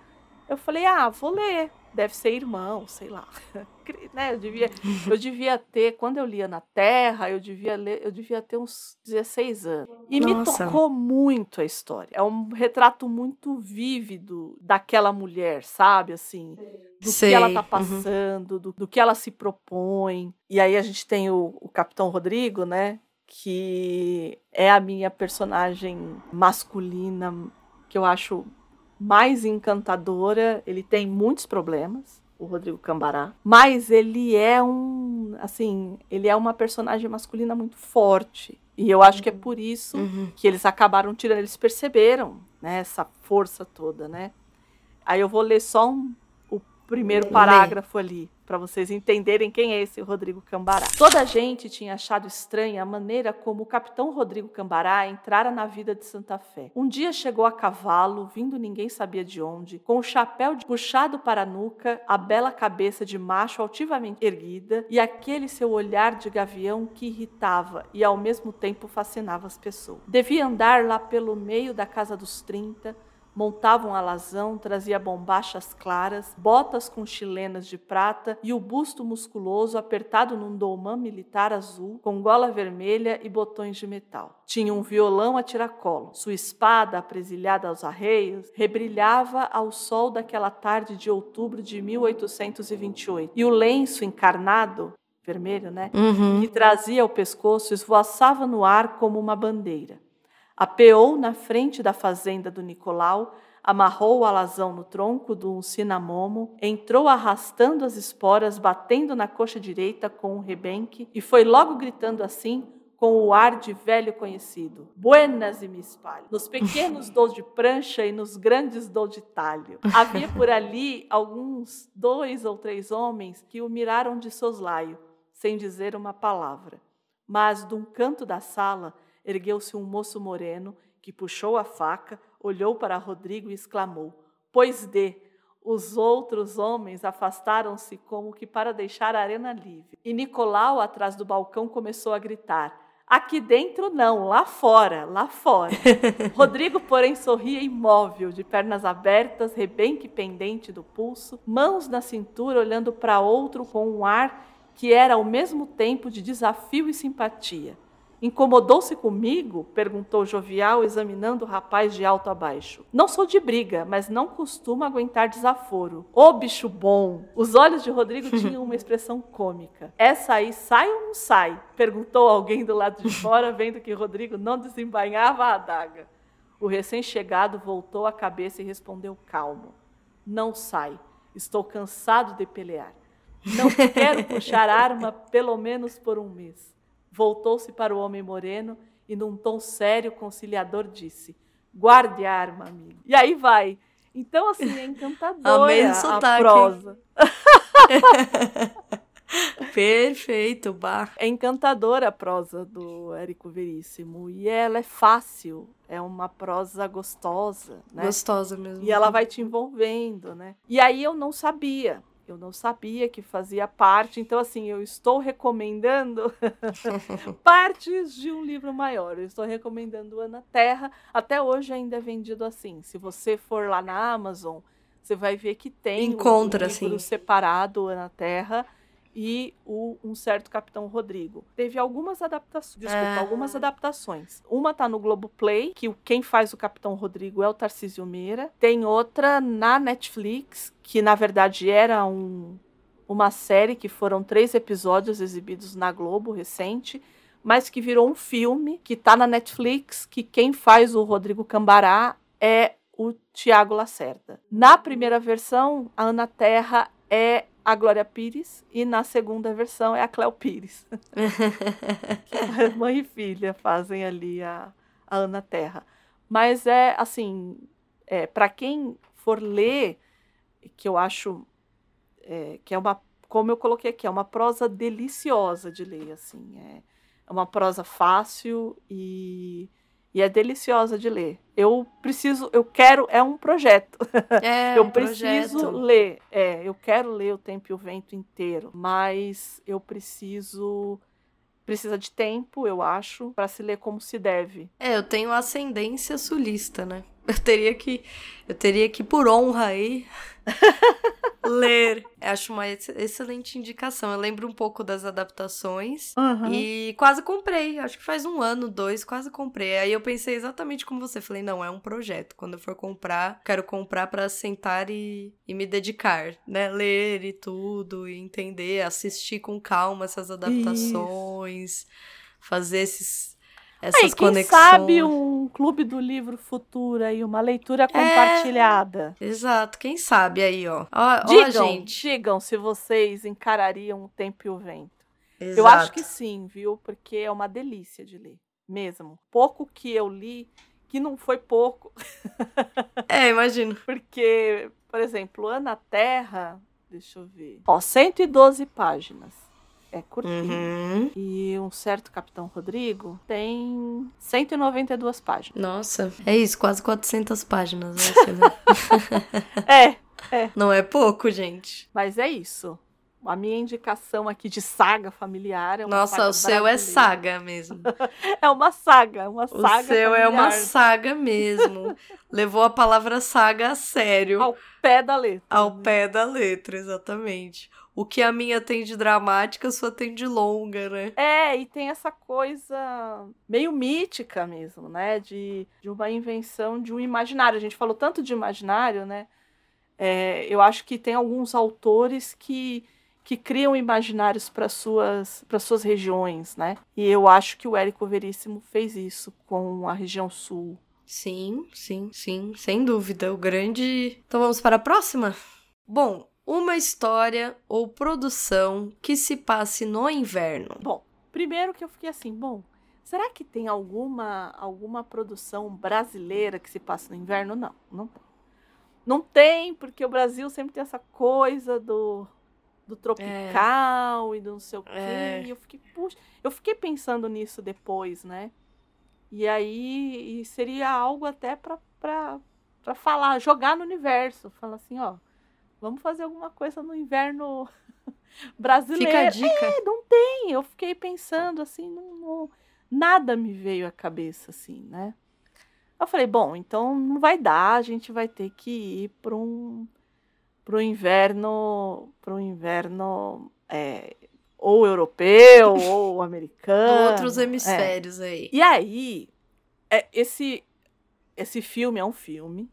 eu falei, ah, vou ler. Deve ser irmão, sei lá. né? eu, devia, eu devia ter, quando eu lia na Terra, eu devia ler, eu devia ter uns 16 anos. E Nossa. me tocou muito a história. É um retrato muito vívido daquela mulher, sabe? Assim, do Sei. que ela tá uhum. passando, uhum. do, do que ela se propõe. E aí a gente tem o, o Capitão Rodrigo, né? Que é a minha personagem masculina que eu acho mais encantadora. Ele tem muitos problemas, o Rodrigo Cambará, mas ele é um, assim, ele é uma personagem masculina muito forte. E eu acho que é por isso uhum. que eles acabaram tirando, eles perceberam, né, essa força toda, né? Aí eu vou ler só um, primeiro parágrafo ali para vocês entenderem quem é esse Rodrigo Cambará. Toda a gente tinha achado estranha a maneira como o capitão Rodrigo Cambará entrara na vida de Santa Fé. Um dia chegou a cavalo, vindo ninguém sabia de onde, com o chapéu puxado para a nuca, a bela cabeça de macho altivamente erguida e aquele seu olhar de gavião que irritava e ao mesmo tempo fascinava as pessoas. Devia andar lá pelo meio da casa dos trinta, montava um alazão, trazia bombachas claras, botas com chilenas de prata e o busto musculoso apertado num dolmã militar azul, com gola vermelha e botões de metal. Tinha um violão a tiracolo. Sua espada, apresilhada aos arreios, rebrilhava ao sol daquela tarde de outubro de 1828. E o lenço encarnado vermelho, né? Uhum. Que trazia ao pescoço esvoaçava no ar como uma bandeira. Apeou na frente da fazenda do Nicolau, amarrou o alazão no tronco do um cinamomo, entrou arrastando as esporas, batendo na coxa direita com o um rebenque e foi logo gritando assim, com o ar de velho conhecido. Buenas e me espalho. Nos pequenos dou de prancha e nos grandes dou de talho. Havia por ali alguns dois ou três homens que o miraram de soslaio, sem dizer uma palavra. Mas, de um canto da sala, ergueu-se um moço moreno que puxou a faca, olhou para Rodrigo e exclamou: Pois dê! Os outros homens afastaram-se como que para deixar a arena livre. E Nicolau, atrás do balcão, começou a gritar: Aqui dentro não, lá fora, lá fora. Rodrigo, porém, sorria imóvel, de pernas abertas, rebenque pendente do pulso, mãos na cintura, olhando para outro com um ar que era ao mesmo tempo de desafio e simpatia. Incomodou-se comigo? perguntou Jovial, examinando o rapaz de alto a baixo. Não sou de briga, mas não costumo aguentar desaforo. Ô bicho bom! Os olhos de Rodrigo tinham uma expressão cômica. Essa aí sai ou não sai? perguntou alguém do lado de fora, vendo que Rodrigo não desembainhava a adaga. O recém-chegado voltou a cabeça e respondeu calmo: Não sai. Estou cansado de pelear. Não quero puxar arma pelo menos por um mês voltou-se para o homem moreno e, num tom sério, conciliador, disse: Guarde a arma, amigo. E aí vai. Então, assim, é encantadora a prosa. Perfeito, Bar. É encantadora a prosa do Érico Veríssimo. E ela é fácil, é uma prosa gostosa, né? Gostosa mesmo. E ela vai te envolvendo, né? E aí eu não sabia eu não sabia que fazia parte. Então, assim, eu estou recomendando partes de um livro maior. Eu estou recomendando Ana Terra. Até hoje ainda é vendido assim. Se você for lá na Amazon, você vai ver que tem Encontra, um livro assim. separado Ana Terra e o Um Certo Capitão Rodrigo. Teve algumas adaptações, desculpa, é. algumas adaptações. Uma tá no Globoplay, que quem faz o Capitão Rodrigo é o Tarcísio Meira. Tem outra na Netflix, que na verdade era um, uma série que foram três episódios exibidos na Globo recente, mas que virou um filme que tá na Netflix, que quem faz o Rodrigo Cambará é o Tiago Lacerda. Na primeira versão, a Ana Terra é a Glória Pires e na segunda versão é a Cléo Pires. mãe e filha fazem ali a, a Ana Terra. Mas é assim, é, para quem for ler, que eu acho é, que é uma, como eu coloquei aqui, é uma prosa deliciosa de ler, assim, é, é uma prosa fácil e e é deliciosa de ler. Eu preciso, eu quero, é um projeto. É, eu um preciso projeto. ler. É, eu quero ler o Tempo e o Vento inteiro, mas eu preciso precisa de tempo, eu acho, para se ler como se deve. É, eu tenho ascendência sulista, né? Eu teria que eu teria que por honra aí ler. Acho uma ex- excelente indicação. Eu lembro um pouco das adaptações Uhum. e quase comprei. Acho que faz um ano, dois, quase comprei. Aí eu pensei exatamente como você. Falei, não, é um projeto. Quando eu for comprar, quero comprar pra sentar e, e me dedicar, né? Ler e tudo, e entender, assistir com calma essas adaptações, fazer esses, essas Aí, quem conexões. sabe um clube do livro futuro aí, uma leitura compartilhada. Exato, quem sabe aí, ó. Ó, ó, Digam, gente. digam se vocês encarariam o tempo e o vento. Eu Exato. acho que sim, viu? Porque é uma delícia de ler, mesmo. Pouco que eu li, que não foi pouco, É, imagino. porque, por exemplo, Ana Terra, deixa eu ver. Ó, 112 páginas. É curtinho. Uhum. E um certo Capitão Rodrigo tem 192 páginas. Nossa, é isso, quase 400 páginas. Né? Vê. É, Não é pouco, gente. mas é isso. A minha indicação aqui de saga familiar é uma Nossa, saga o seu é brasileira. saga mesmo. É uma saga, uma O saga seu é uma familiar. saga mesmo. Levou a palavra saga a sério. Ao pé da letra. Ao né? pé da letra, exatamente. O que a minha tem de dramática, a sua tem de longa, né? É, e tem essa coisa meio mítica mesmo, né? De, de uma invenção de um imaginário. A gente falou tanto de imaginário, né? É, eu acho que tem alguns autores que, que criam imaginários para suas, para suas regiões, né? E eu acho que o Érico Veríssimo fez isso com a região sul. Sim, sim, sim, sem dúvida. O grande. Então vamos para a próxima? Bom, uma história ou produção que se passe no inverno. Bom, primeiro que eu fiquei assim, bom, será que tem alguma alguma produção brasileira que se passa no inverno? Não, não tem. Não tem, porque o Brasil sempre tem essa coisa do, do tropical e do não sei o quê. É. E eu fiquei, puxa, eu fiquei pensando nisso depois, né? E aí e seria algo até pra falar, jogar no universo. Falar assim, ó, vamos fazer alguma coisa no inverno brasileiro. Fica a dica. É, não tem. Eu fiquei pensando assim, não, não- nada me veio à cabeça assim, né? Eu falei, bom, então não vai dar, a gente vai ter que ir para um pro inverno, pro inverno é, ou europeu ou americano. Outros é. hemisférios aí. E aí, é, esse esse filme é um filme.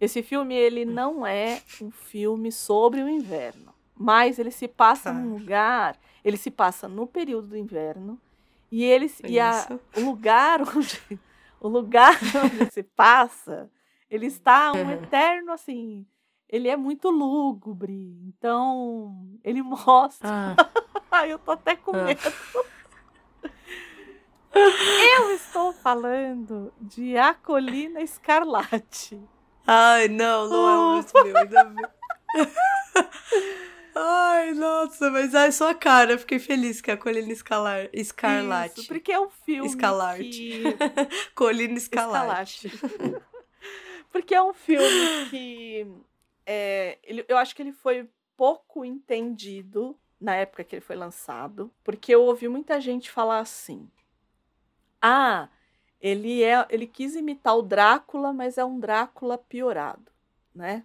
Esse filme ele não é um filme sobre o inverno, mas ele se passa Tá. num lugar, ele se passa no período do inverno e ele e a, o lugar onde o lugar onde se passa, ele está um eterno assim, ele é muito lúgubre. Então, ele mostra Ah, eu tô até com Ah. medo. Eu estou falando de A Colina Escarlate. Ai, não, não é um dos meus, ainda bem. Ai, nossa, mas ai, sua cara, eu fiquei feliz que é a Colina Escalar, Escarlate. Isso, porque é um filme Escalarte. que... Colina Escalate. Escalate. porque é um filme que... é, ele- eu acho que ele foi pouco entendido na época que ele foi lançado. Porque eu ouvi muita gente falar assim... Ah, ele, é, ele quis imitar o Drácula, mas é um Drácula piorado, né?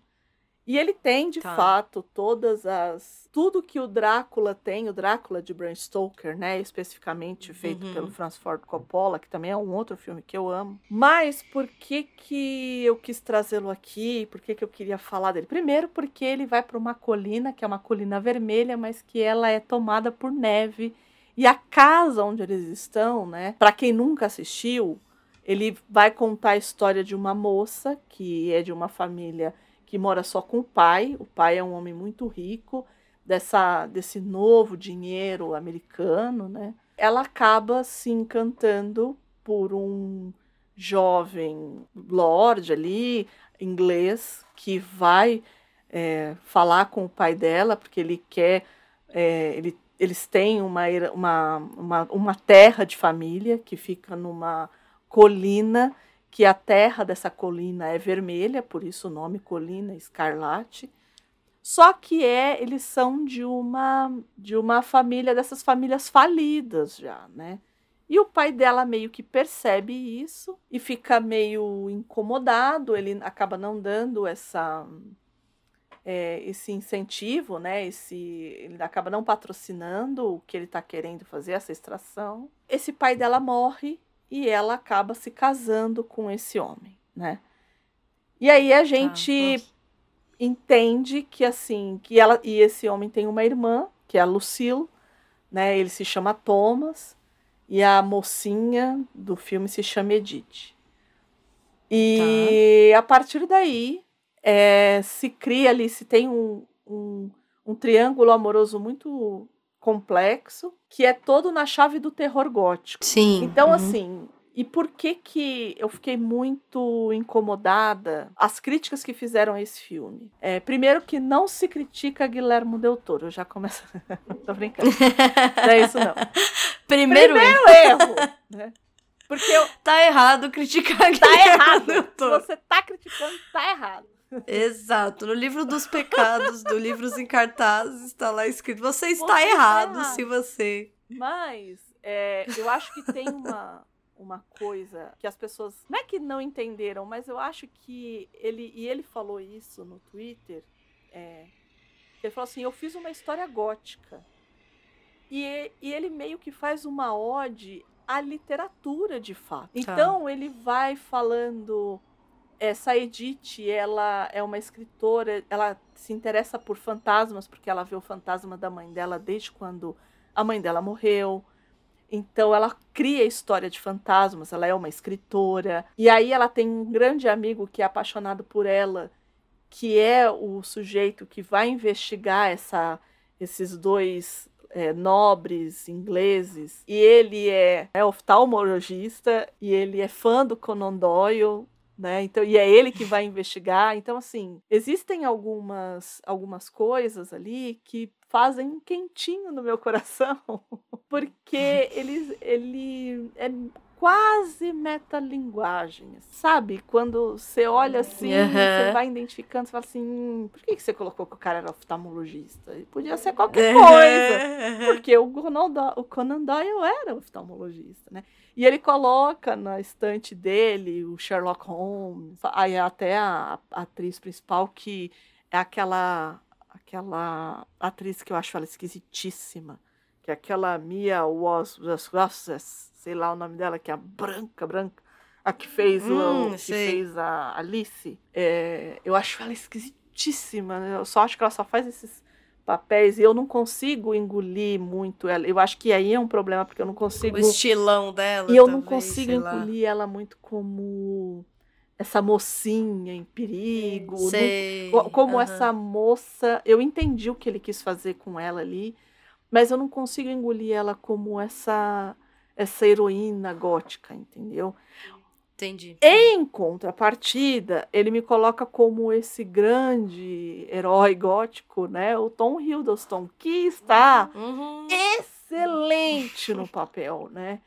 E ele tem, de Tá. fato, todas as. Tudo que o Drácula tem, o Drácula de Bram Stoker, né? Especificamente feito Uhum. pelo Francis Ford Coppola, que também é um outro filme que eu amo. Mas por que, que eu quis trazê-lo aqui? Por que, que eu queria falar dele? Primeiro, porque ele vai para uma colina, que é uma colina vermelha, mas que ela é tomada por neve. E a casa onde eles estão, né? Para quem nunca assistiu, ele vai contar a história de uma moça que é de uma família que mora só com o pai. O pai é um homem muito rico, dessa, desse novo dinheiro americano, né? Ela acaba se encantando por um jovem lord ali, inglês, que vai é, falar com o pai dela, porque ele quer. é, ele, eles têm uma, uma, uma, uma terra de família que fica numa colina que a terra dessa colina é vermelha, por isso o nome Colina Escarlate. Só que é, eles são de uma de uma família dessas famílias falidas já, né? E o pai dela meio que percebe isso e fica meio incomodado, ele acaba não dando essa é, esse incentivo, né? Esse, ele acaba não patrocinando o que ele está querendo fazer, essa extração. Esse pai dela morre e ela acaba se casando com esse homem, né? E aí a Ah, gente nossa. entende que assim, que ela e esse homem tem uma irmã, que é a Lucille, né? Ele se chama Thomas e a mocinha do filme se chama Edith. E a partir daí é, se cria ali, se tem um, um, um triângulo amoroso muito complexo, que é todo na chave do terror gótico. Sim. Então, uhum. assim, e por que que eu fiquei muito incomodada? As críticas que fizeram a esse filme. É, primeiro que não se critica Guilherme Del Toro. Eu já começo... Tô brincando. Não é isso, não. Primeiro, Primeiro erro, né? Porque eu, tá errado criticar tá Guilherme errado. Del Se Toro. você tá criticando, tá errado. Exato. No livro dos pecados, do Livros em Cartazes, está lá escrito: você está Você errado errado. se você. Mas é, eu acho que tem uma, uma coisa que as pessoas. Não é que não entenderam, mas eu acho que ele. E ele falou isso no Twitter. é, ele falou assim: eu fiz uma história gótica. E, e ele meio que faz uma ode à literatura de fato. Então ele vai falando. Essa Edith, ela é uma escritora, ela se interessa por fantasmas, porque ela vê o fantasma da mãe dela desde quando a mãe dela morreu. Então ela cria história de fantasmas, ela é uma escritora. E aí ela tem um grande amigo que é apaixonado por ela, que é o sujeito que vai investigar essa, esses dois é, nobres ingleses. E ele é, é oftalmologista e ele é fã do Conan Doyle. Né? Então, e é ele que vai investigar. Então, assim, existem algumas, algumas coisas ali que fazem um quentinho no meu coração, porque ele, ele é quase metalinguagem, sabe? Quando você olha assim, Aham. você vai identificando, você fala assim, "Hum, por que que você colocou que o cara era oftalmologista? Podia ser qualquer coisa. Porque o Conan, Do- o Conan Doyle era oftalmologista, né? E ele coloca na estante dele o Sherlock Holmes, aí até a, a atriz principal que é aquela aquela atriz que eu acho ela esquisitíssima, que é aquela Mia Was sei lá o nome dela, que é a branca, branca, a que fez Hum, o que sei. fez a Alice. É, eu acho ela esquisitíssima, né? eu só acho que ela só faz esses papéis e eu não consigo engolir muito ela. Eu acho que aí é um problema porque eu não consigo O estilão dela. e eu não talvez, consigo sei lá. engolir ela muito como essa mocinha em perigo, não- Sei. co- como aham. essa moça. Eu entendi o que ele quis fazer com ela ali, mas eu não consigo engolir ela como essa essa heroína gótica, entendeu? Entendi. Em contrapartida, ele me coloca como esse grande herói gótico, né? O Tom Hiddleston, que está Uhum. excelente no papel, né?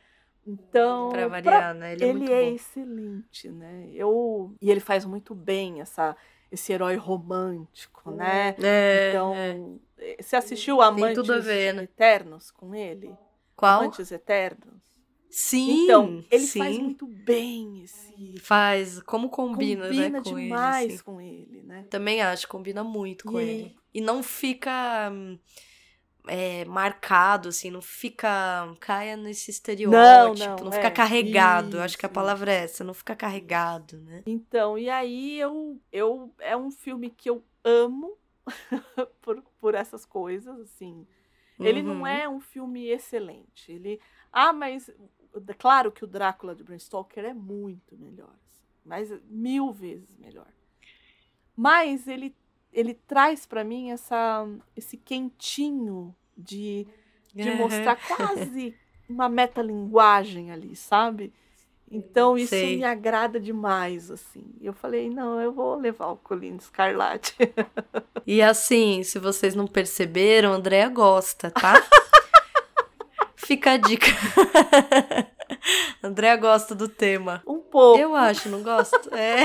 Então, Pra pra- variar, né? Ele, é ele é excelente, né? Eu e ele faz muito bem essa esse herói romântico, né? É, Então, é. eh, você assistiu Amantes tudo a ver, né? Eternos com ele? Qual? Amantes Eternos. Sim. então, ele sim. faz muito bem esse Faz. Como combina, combina né? Com demais ele. assim. com ele, né? Também acho, combina muito com E- ele. E não fica hum, é, marcado, assim, não fica. caia nesse estereótipo, não, fica é, carregado. Eu acho que a isso, palavra é essa, não fica carregado, né? Então, e aí eu, eu é um filme que eu amo por, por essas coisas, assim. Ele não Uhum. é um filme excelente. Ele, ah, mas claro que o Drácula de Bram Stoker é muito melhor, assim, mas mil vezes melhor. Mas ele ele traz pra mim essa esse quentinho de de Aham. mostrar quase uma metalinguagem ali, sabe? Então isso Sei. me agrada demais, assim. Eu falei, não, eu vou levar o Colino Escarlate. E assim, se vocês não perceberam, a Andrea gosta, tá? Fica a dica. Andrea gosta do tema. Um pouco. Eu acho, não gosto? É.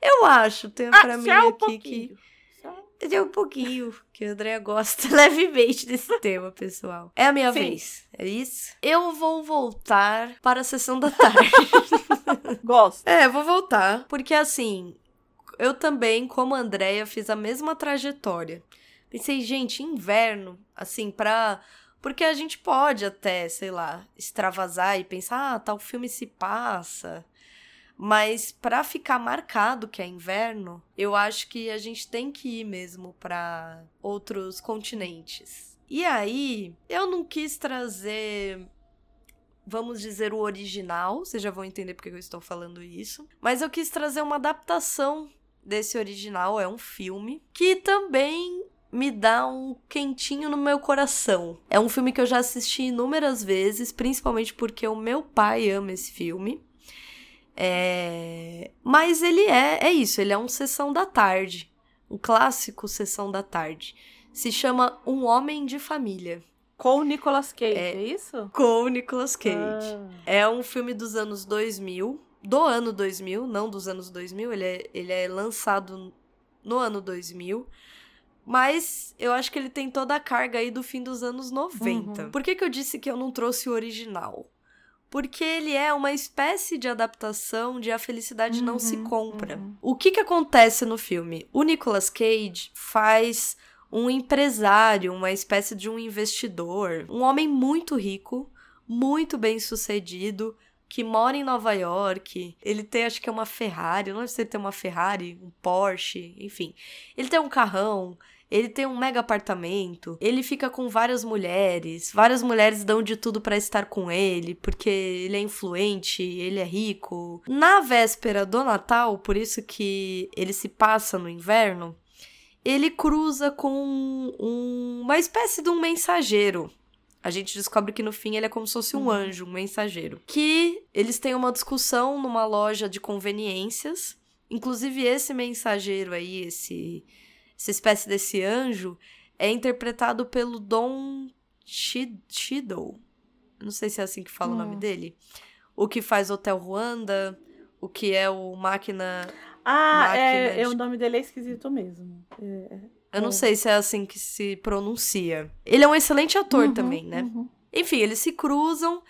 Eu acho, tem pra mim só um aqui que. pouquinho. Tem um pouquinho que a Andrea gosta levemente desse tema, pessoal. É a minha Sim. vez, é isso? Eu vou voltar para a sessão da tarde. Gosto. é, vou voltar. Porque assim, eu também, como a Andrea, fiz a mesma trajetória. Pensei, gente, inverno, assim, pra. Porque a gente pode até, sei lá, extravasar e pensar, ah, tal filme se passa. Mas para ficar marcado que é inverno, eu acho que a gente tem que ir mesmo para outros continentes. E aí, eu não quis trazer vamos dizer, o original. Vocês já vão entender porque eu estou falando isso. Mas eu quis trazer uma adaptação desse original. É um filme que também me dá um quentinho no meu coração. É um filme que eu já assisti inúmeras vezes, principalmente porque o meu pai ama esse filme. É... Mas ele é, é isso, ele é um Sessão da Tarde. Um clássico Sessão da Tarde. Se chama Um Homem de Família. Com o Nicolas Cage, é, é isso? Com o Nicolas Cage. Ah. É um filme dos anos 2000, do ano 2000, não dos anos 2000, ele é, ele é lançado no ano 2000. Mas eu acho que ele tem toda a carga aí do fim dos anos 90. Uhum. Por que, que eu disse que eu não trouxe o original? Porque ele é uma espécie de adaptação de A Felicidade uhum, Não Se uhum, Compra. Uhum. O que que acontece no filme? O Nicolas Cage faz um empresário, uma espécie de um investidor, um homem muito rico, muito bem sucedido, que mora em Nova York. Ele tem, acho que é uma Ferrari, não sei se ele tem uma Ferrari, um Porsche, enfim. Ele tem um carrão, ele tem um mega apartamento, ele fica com várias mulheres, várias mulheres dão de tudo para estar com ele, porque ele é influente, ele é rico. Na véspera do Natal, por isso que ele se passa no inverno, ele cruza com um, uma espécie de um mensageiro. A gente descobre que no fim ele é como se fosse um uhum. anjo, um mensageiro. Que eles têm uma discussão numa loja de conveniências. Inclusive, esse mensageiro aí, esse essa espécie desse anjo, é interpretado pelo Don Cheadle. Não sei se é assim que fala hum. o nome dele. O que faz Hotel Ruanda, o que é o Máquina. Ah, máquina é, de... é, o nome dele é esquisito mesmo. É, é, Eu não sei se é assim que se pronuncia. Ele é um excelente ator uhum, também, né? Uhum. Enfim, eles se cruzam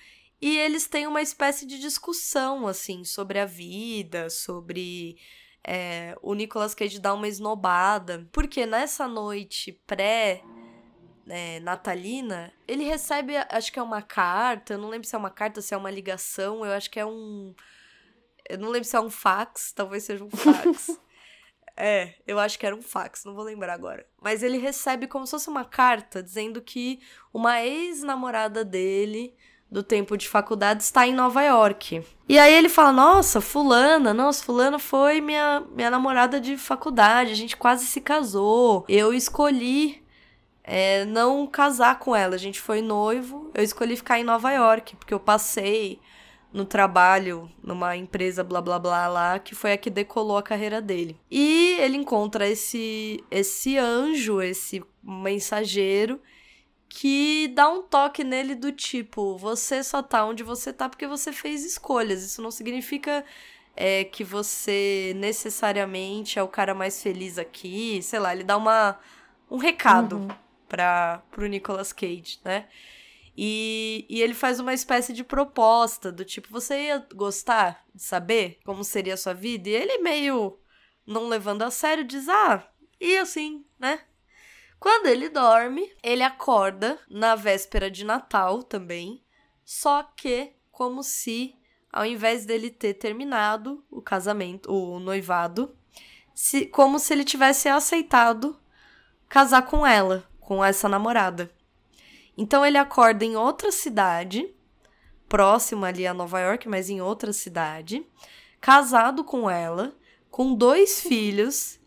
e eles têm uma espécie de discussão, assim, sobre a vida, sobre é, o Nicolas Cage dá uma esnobada. Porque nessa noite pré. É, natalina, ele recebe, acho que é uma carta, eu não lembro se é uma carta, se é uma ligação, eu acho que é um. Eu não lembro se é um fax, talvez seja um fax. É, eu acho que era um fax, não vou lembrar agora. Mas ele recebe como se fosse uma carta dizendo que uma ex-namorada dele do tempo de faculdade está em Nova York. E aí ele fala: Nossa, Fulana, nossa, Fulana foi minha, minha namorada de faculdade, a gente quase se casou. Eu escolhi é, não casar com ela, a gente foi noivo, eu escolhi ficar em Nova York, porque eu passei no trabalho numa empresa blá blá blá lá, que foi a que decolou a carreira dele. E ele encontra esse esse anjo, esse mensageiro que dá um toque nele do tipo, você só tá onde você tá porque você fez escolhas. Isso não significa é, que você necessariamente é o cara mais feliz aqui. Sei lá, ele dá uma, um recado uhum. para pro Nicolas Cage, né? E, e ele faz uma espécie de proposta do tipo, você ia gostar de saber como seria a sua vida? E ele meio não levando a sério diz, ah, e assim, né? Quando ele dorme, ele acorda na véspera de Natal também, só que como se ao invés dele ter terminado o casamento, o noivado, se, como se ele tivesse aceitado casar com ela, com essa namorada. Então ele acorda em outra cidade, próximo ali a Nova York, mas em outra cidade, casado com ela, com dois filhos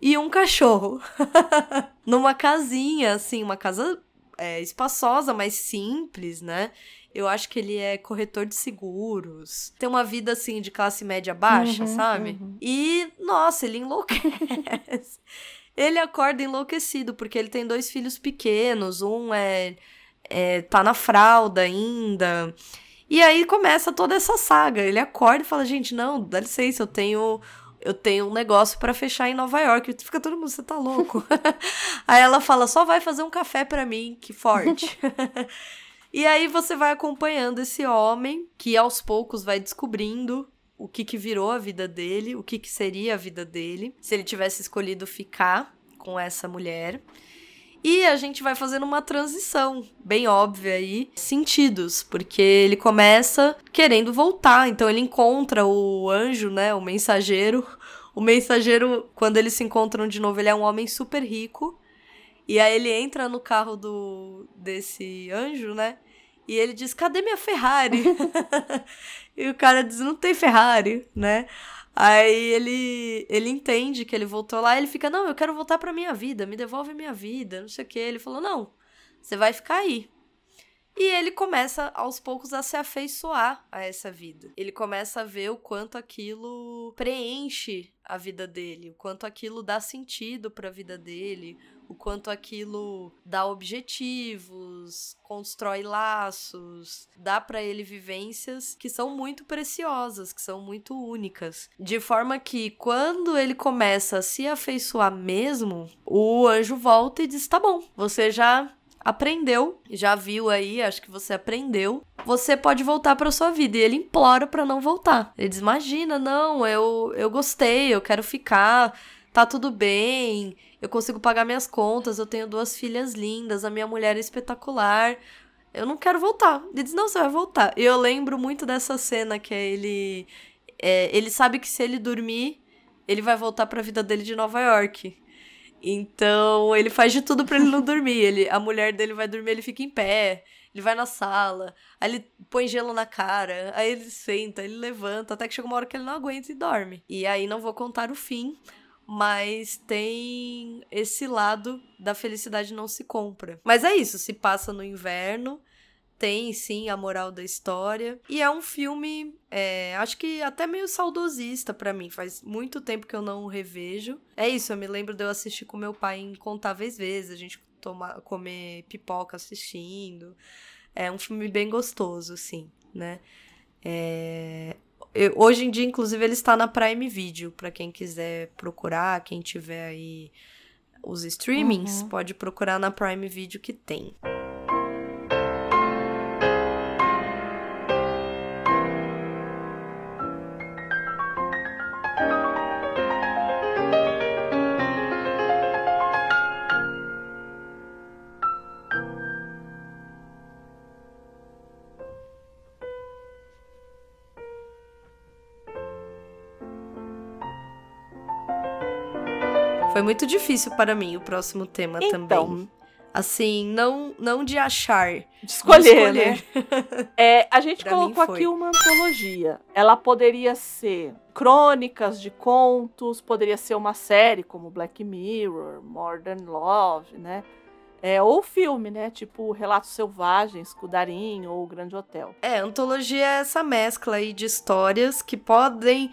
e um cachorro. Numa casinha, assim, uma casa é, espaçosa, mas simples, né? Eu acho que ele é corretor de seguros. Tem uma vida, assim, de classe média baixa, uhum, sabe? Uhum. E, nossa, ele enlouquece. ele acorda enlouquecido, porque ele tem dois filhos pequenos. Um é, é tá na fralda ainda. E aí começa toda essa saga. Ele acorda e fala: gente, não, dá licença, eu tenho eu tenho um negócio para fechar em Nova York. Fica todo mundo, você tá louco? aí ela fala, só vai fazer um café para mim, que forte. e aí você vai acompanhando esse homem que aos poucos vai descobrindo o que, que virou a vida dele, o que, que seria a vida dele, se ele tivesse escolhido ficar com essa mulher. E a gente vai fazendo uma transição bem óbvia aí, sentidos, porque ele começa querendo voltar, então ele encontra o anjo, né, o mensageiro. O mensageiro, quando eles se encontram de novo, ele é um homem super rico. E aí ele entra no carro do desse anjo, né? E ele diz: "Cadê minha Ferrari?" e o cara diz: "Não tem Ferrari", né? Aí ele, ele entende que ele voltou lá, ele fica, não, eu quero voltar pra minha vida, me devolve minha vida, não sei o que. Ele falou, não, você vai ficar aí. E ele começa aos poucos a se afeiçoar a essa vida. Ele começa a ver o quanto aquilo preenche a vida dele, o quanto aquilo dá sentido para a vida dele, o quanto aquilo dá objetivos, constrói laços, dá para ele vivências que são muito preciosas, que são muito únicas. De forma que quando ele começa a se afeiçoar mesmo, o anjo volta e diz: "Tá bom, você já aprendeu, já viu aí, acho que você aprendeu. Você pode voltar para sua vida. E ele implora para não voltar. Ele diz: "Imagina, não, eu eu gostei, eu quero ficar, tá tudo bem eu consigo pagar minhas contas, eu tenho duas filhas lindas, a minha mulher é espetacular. Eu não quero voltar. Ele diz, não, você vai voltar. E eu lembro muito dessa cena que ele. É, ele sabe que se ele dormir, ele vai voltar para a vida dele de Nova York. Então, ele faz de tudo para ele não dormir. Ele, a mulher dele vai dormir, ele fica em pé. Ele vai na sala, aí ele põe gelo na cara, aí ele senta, ele levanta, até que chega uma hora que ele não aguenta e dorme. E aí não vou contar o fim, mas tem esse lado da felicidade não se compra. Mas é isso, se passa no inverno, tem sim a moral da história. E é um filme, é, acho que até meio saudosista para mim. Faz muito tempo que eu não revejo. É isso, eu me lembro de eu assistir com meu pai incontáveis vezes. A gente tomar, comer pipoca assistindo. É um filme bem gostoso, sim, né? É, eu, hoje em dia, inclusive, ele está na Prime Video, para quem quiser procurar, quem tiver aí os streamings, uhum. pode procurar na Prime Video que tem. Muito difícil para mim o próximo tema então, também. Assim, não não de achar, de escolher. De escolher. Né? é, a gente colocou aqui uma antologia. Ela poderia ser crônicas de contos, poderia ser uma série como Black Mirror, Modern Love, né? É, ou filme, né? Tipo Relatos Selvagens, Cudarinho ou Grande Hotel. É, antologia é essa mescla aí de histórias que podem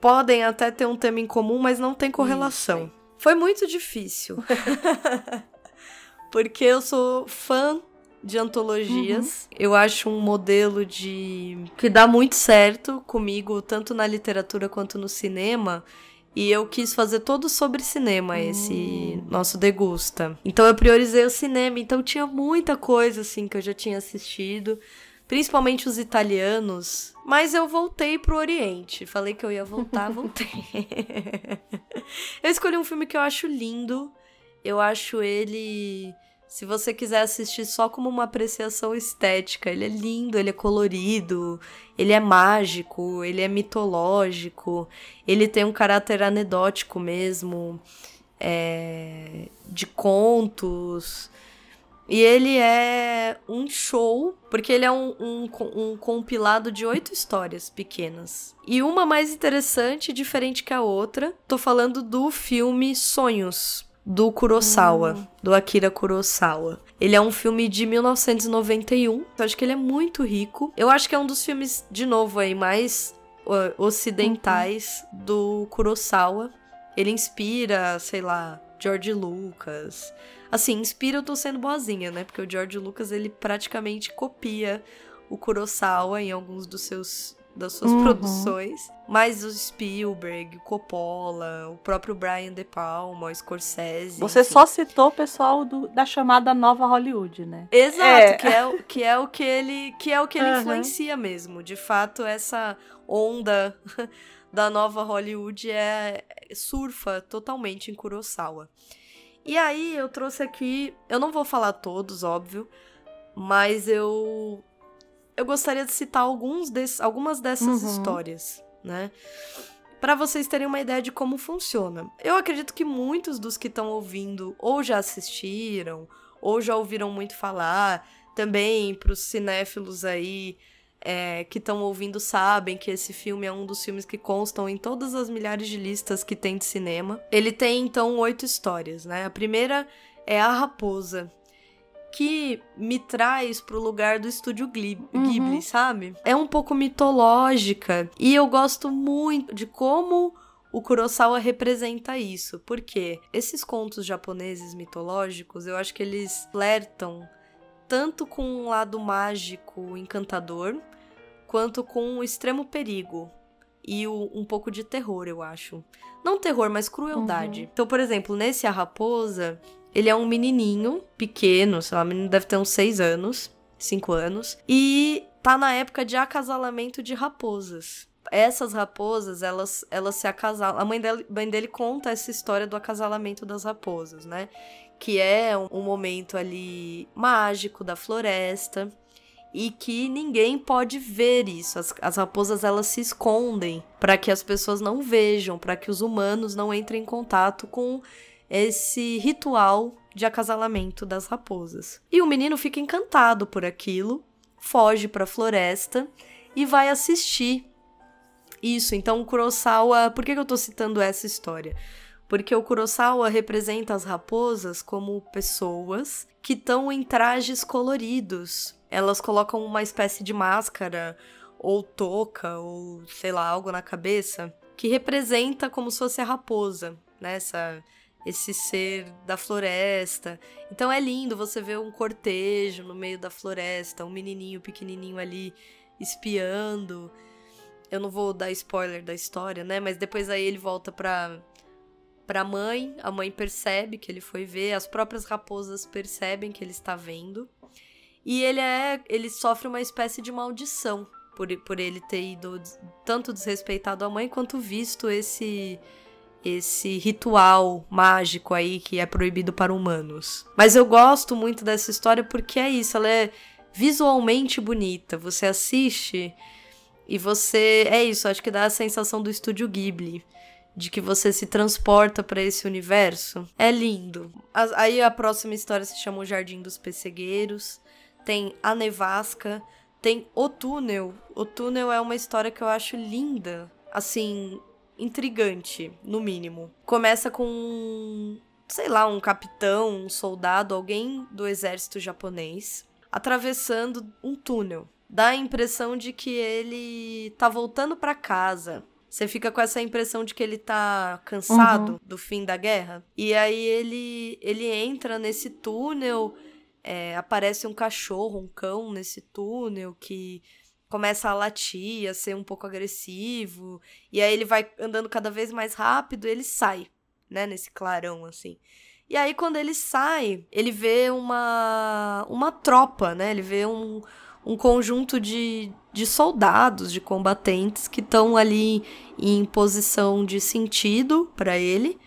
podem até ter um tema em comum, mas não tem correlação. Isso, foi muito difícil. Porque eu sou fã de antologias. Uhum. Eu acho um modelo de que dá muito certo comigo, tanto na literatura quanto no cinema. E eu quis fazer todo sobre cinema, esse hum. nosso degusta. Então eu priorizei o cinema, então tinha muita coisa assim que eu já tinha assistido principalmente os italianos. Mas eu voltei pro Oriente. Falei que eu ia voltar, voltei. eu escolhi um filme que eu acho lindo. Eu acho ele. Se você quiser assistir só como uma apreciação estética, ele é lindo, ele é colorido, ele é mágico, ele é mitológico, ele tem um caráter anedótico mesmo, é, de contos. E ele é um show, porque ele é um, um, um, compilado de oito histórias pequenas. E uma mais interessante, diferente que a outra. Tô falando do filme Sonhos, do Kurosawa, hum. do Akira Kurosawa. Ele é um filme de 1991. Eu acho que ele é muito rico. Eu acho que é um dos filmes, de novo, aí, mais ocidentais uhum. do Kurosawa. Ele inspira, sei lá, George Lucas. Assim, inspira eu tô sendo boazinha, né? Porque o George Lucas, ele praticamente copia o Kurosawa em alguns dos seus das suas uhum. produções, mas o Spielberg, o Coppola, o próprio Brian De Palma, o Scorsese. Você enfim. só citou o pessoal do, da chamada nova Hollywood, né? Exato, é. que é que é o que ele que é o que ele uhum. influencia mesmo. De fato, essa onda da nova Hollywood é surfa totalmente em Kurosawa. E aí eu trouxe aqui, eu não vou falar todos, óbvio, mas eu eu gostaria de citar alguns desse, algumas dessas uhum. histórias, né? Para vocês terem uma ideia de como funciona. Eu acredito que muitos dos que estão ouvindo ou já assistiram, ou já ouviram muito falar, também para os cinéfilos aí é, que estão ouvindo sabem que esse filme é um dos filmes que constam em todas as milhares de listas que tem de cinema. Ele tem então oito histórias, né? A primeira é A Raposa, que me traz pro lugar do estúdio Ghibli, uhum. sabe? É um pouco mitológica e eu gosto muito de como o Kurosawa representa isso. Porque esses contos japoneses mitológicos, eu acho que eles flertam tanto com um lado mágico encantador, quanto com o extremo perigo e o, um pouco de terror, eu acho. Não terror, mas crueldade. Uhum. Então, por exemplo, nesse A Raposa, ele é um menininho pequeno, sei lá, o menino deve ter uns 6 anos, 5 anos, e tá na época de acasalamento de raposas. Essas raposas, elas, elas se acasalam. A mãe dele, mãe dele conta essa história do acasalamento das raposas, né? que é um, momento ali mágico da floresta e que ninguém pode ver isso. As, as raposas elas se escondem para que as pessoas não vejam, para que os humanos não entrem em contato com esse ritual de acasalamento das raposas. E o menino fica encantado por aquilo, foge para a floresta e vai assistir isso. Então, Kurosawa, por que, eu tô citando essa história? Porque o Kurosawa representa as raposas como pessoas que estão em trajes coloridos. Elas colocam uma espécie de máscara ou touca ou sei lá, algo na cabeça que representa como se fosse a raposa, né? Essa, esse ser da floresta. Então é lindo você ver um cortejo no meio da floresta, um menininho pequenininho ali espiando. Eu não vou dar spoiler da história, né? Mas depois aí ele volta pra para a mãe, a mãe percebe que ele foi ver, as próprias raposas percebem que ele está vendo. E ele é, ele sofre uma espécie de maldição por, por ele ter ido tanto desrespeitado a mãe quanto visto esse esse ritual mágico aí que é proibido para humanos. Mas eu gosto muito dessa história porque é isso, ela é visualmente bonita. Você assiste e você é isso, acho que dá a sensação do estúdio Ghibli de que você se transporta para esse universo. É lindo. Aí a próxima história se chama O Jardim dos Pessegueiros. Tem A Nevasca. Tem O Túnel. O Túnel é uma história que eu acho linda. Assim, intrigante, no mínimo. Começa com, sei lá, um capitão, um soldado, alguém do exército japonês, atravessando um túnel. Dá a impressão de que ele tá voltando para casa você fica com essa impressão de que ele tá cansado uhum. do fim da guerra. E aí ele, ele entra nesse túnel, é, aparece um cachorro, um cão nesse túnel que começa a latir, a ser um pouco agressivo. E aí ele vai andando cada vez mais rápido e ele sai, né, nesse clarão assim. E aí quando ele sai, ele vê uma uma tropa, né? Ele vê um um conjunto de, de soldados, de combatentes que estão ali em posição de sentido para ele,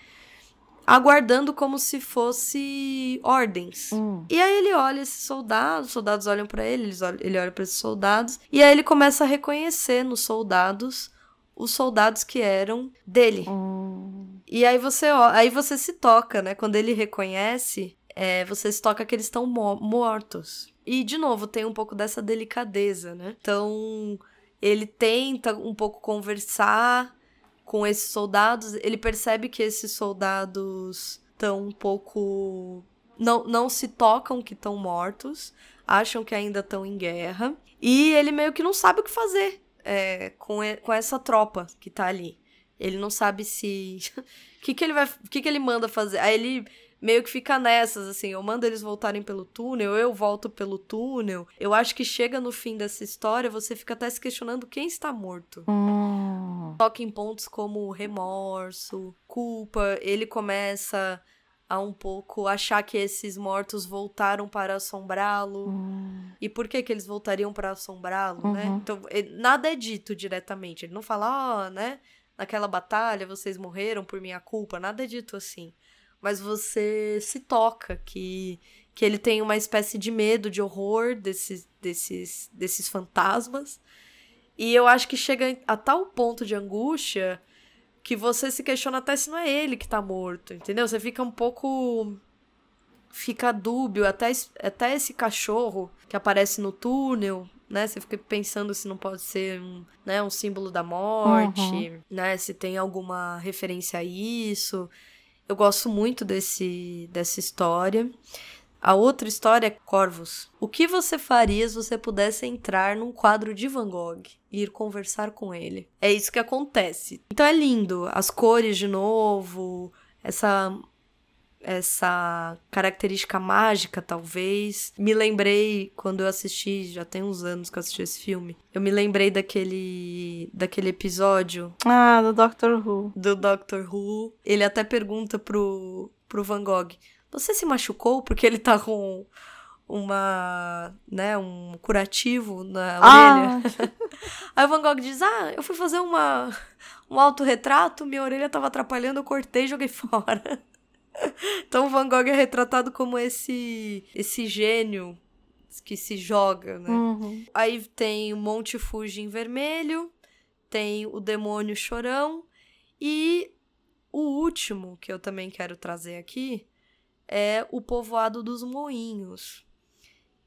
aguardando como se fosse ordens. Hum. E aí ele olha esses soldados, os soldados olham para ele, ele olha para esses soldados, e aí ele começa a reconhecer nos soldados os soldados que eram dele. Hum. E aí você, aí você se toca, né? Quando ele reconhece, é, você se toca que eles estão mortos. E, de novo, tem um pouco dessa delicadeza, né? Então, ele tenta um pouco conversar com esses soldados. Ele percebe que esses soldados estão um pouco. Não, não se tocam que estão mortos, acham que ainda estão em guerra. E ele meio que não sabe o que fazer é, com, com essa tropa que tá ali. Ele não sabe se. O que, que ele vai. O que, que ele manda fazer? Aí ele meio que fica nessas, assim, eu mando eles voltarem pelo túnel, eu volto pelo túnel. Eu acho que chega no fim dessa história, você fica até se questionando quem está morto. Hum. Toca em pontos como remorso, culpa, ele começa a um pouco achar que esses mortos voltaram para assombrá-lo. Hum. E por que que eles voltariam para assombrá-lo, né? Uhum. Então, ele- nada é dito diretamente. Ele não fala, ó, né? Naquela batalha vocês morreram por minha culpa. Nada é dito assim. Mas você se toca que, que ele tem uma espécie de medo, de horror desses, desses, desses fantasmas. E eu acho que chega a tal ponto de angústia que você se questiona até se não é ele que tá morto, entendeu? Você fica um pouco. Fica dúbio, até, até esse cachorro que aparece no túnel, né? Você fica pensando se não pode ser um, né, um símbolo da morte, né? Se tem alguma referência a isso. Eu gosto muito desse, dessa história. A outra história é Corvos. O que você faria se você pudesse entrar num quadro de Van Gogh e ir conversar com ele? É isso que acontece. Então é lindo, as cores de novo, essa essa característica mágica, talvez. Me lembrei quando eu assisti, já tem uns anos que eu assisti esse filme. Eu me lembrei daquele daquele episódio Ah, do Doctor Who. do Doctor Who. Ele até pergunta pro, pro Van Gogh: Você se machucou porque ele tá com uma, né, um curativo na orelha? Ah, Aí o Van Gogh diz: Ah, eu fui fazer uma, um autorretrato, minha orelha tava atrapalhando, eu cortei e joguei fora. Então Van Gogh é retratado como esse, esse gênio que se joga, né? uhum. Aí tem o Monte Fuji em vermelho, tem o Demônio Chorão e o último que eu também quero trazer aqui é o Povoado dos Moinhos,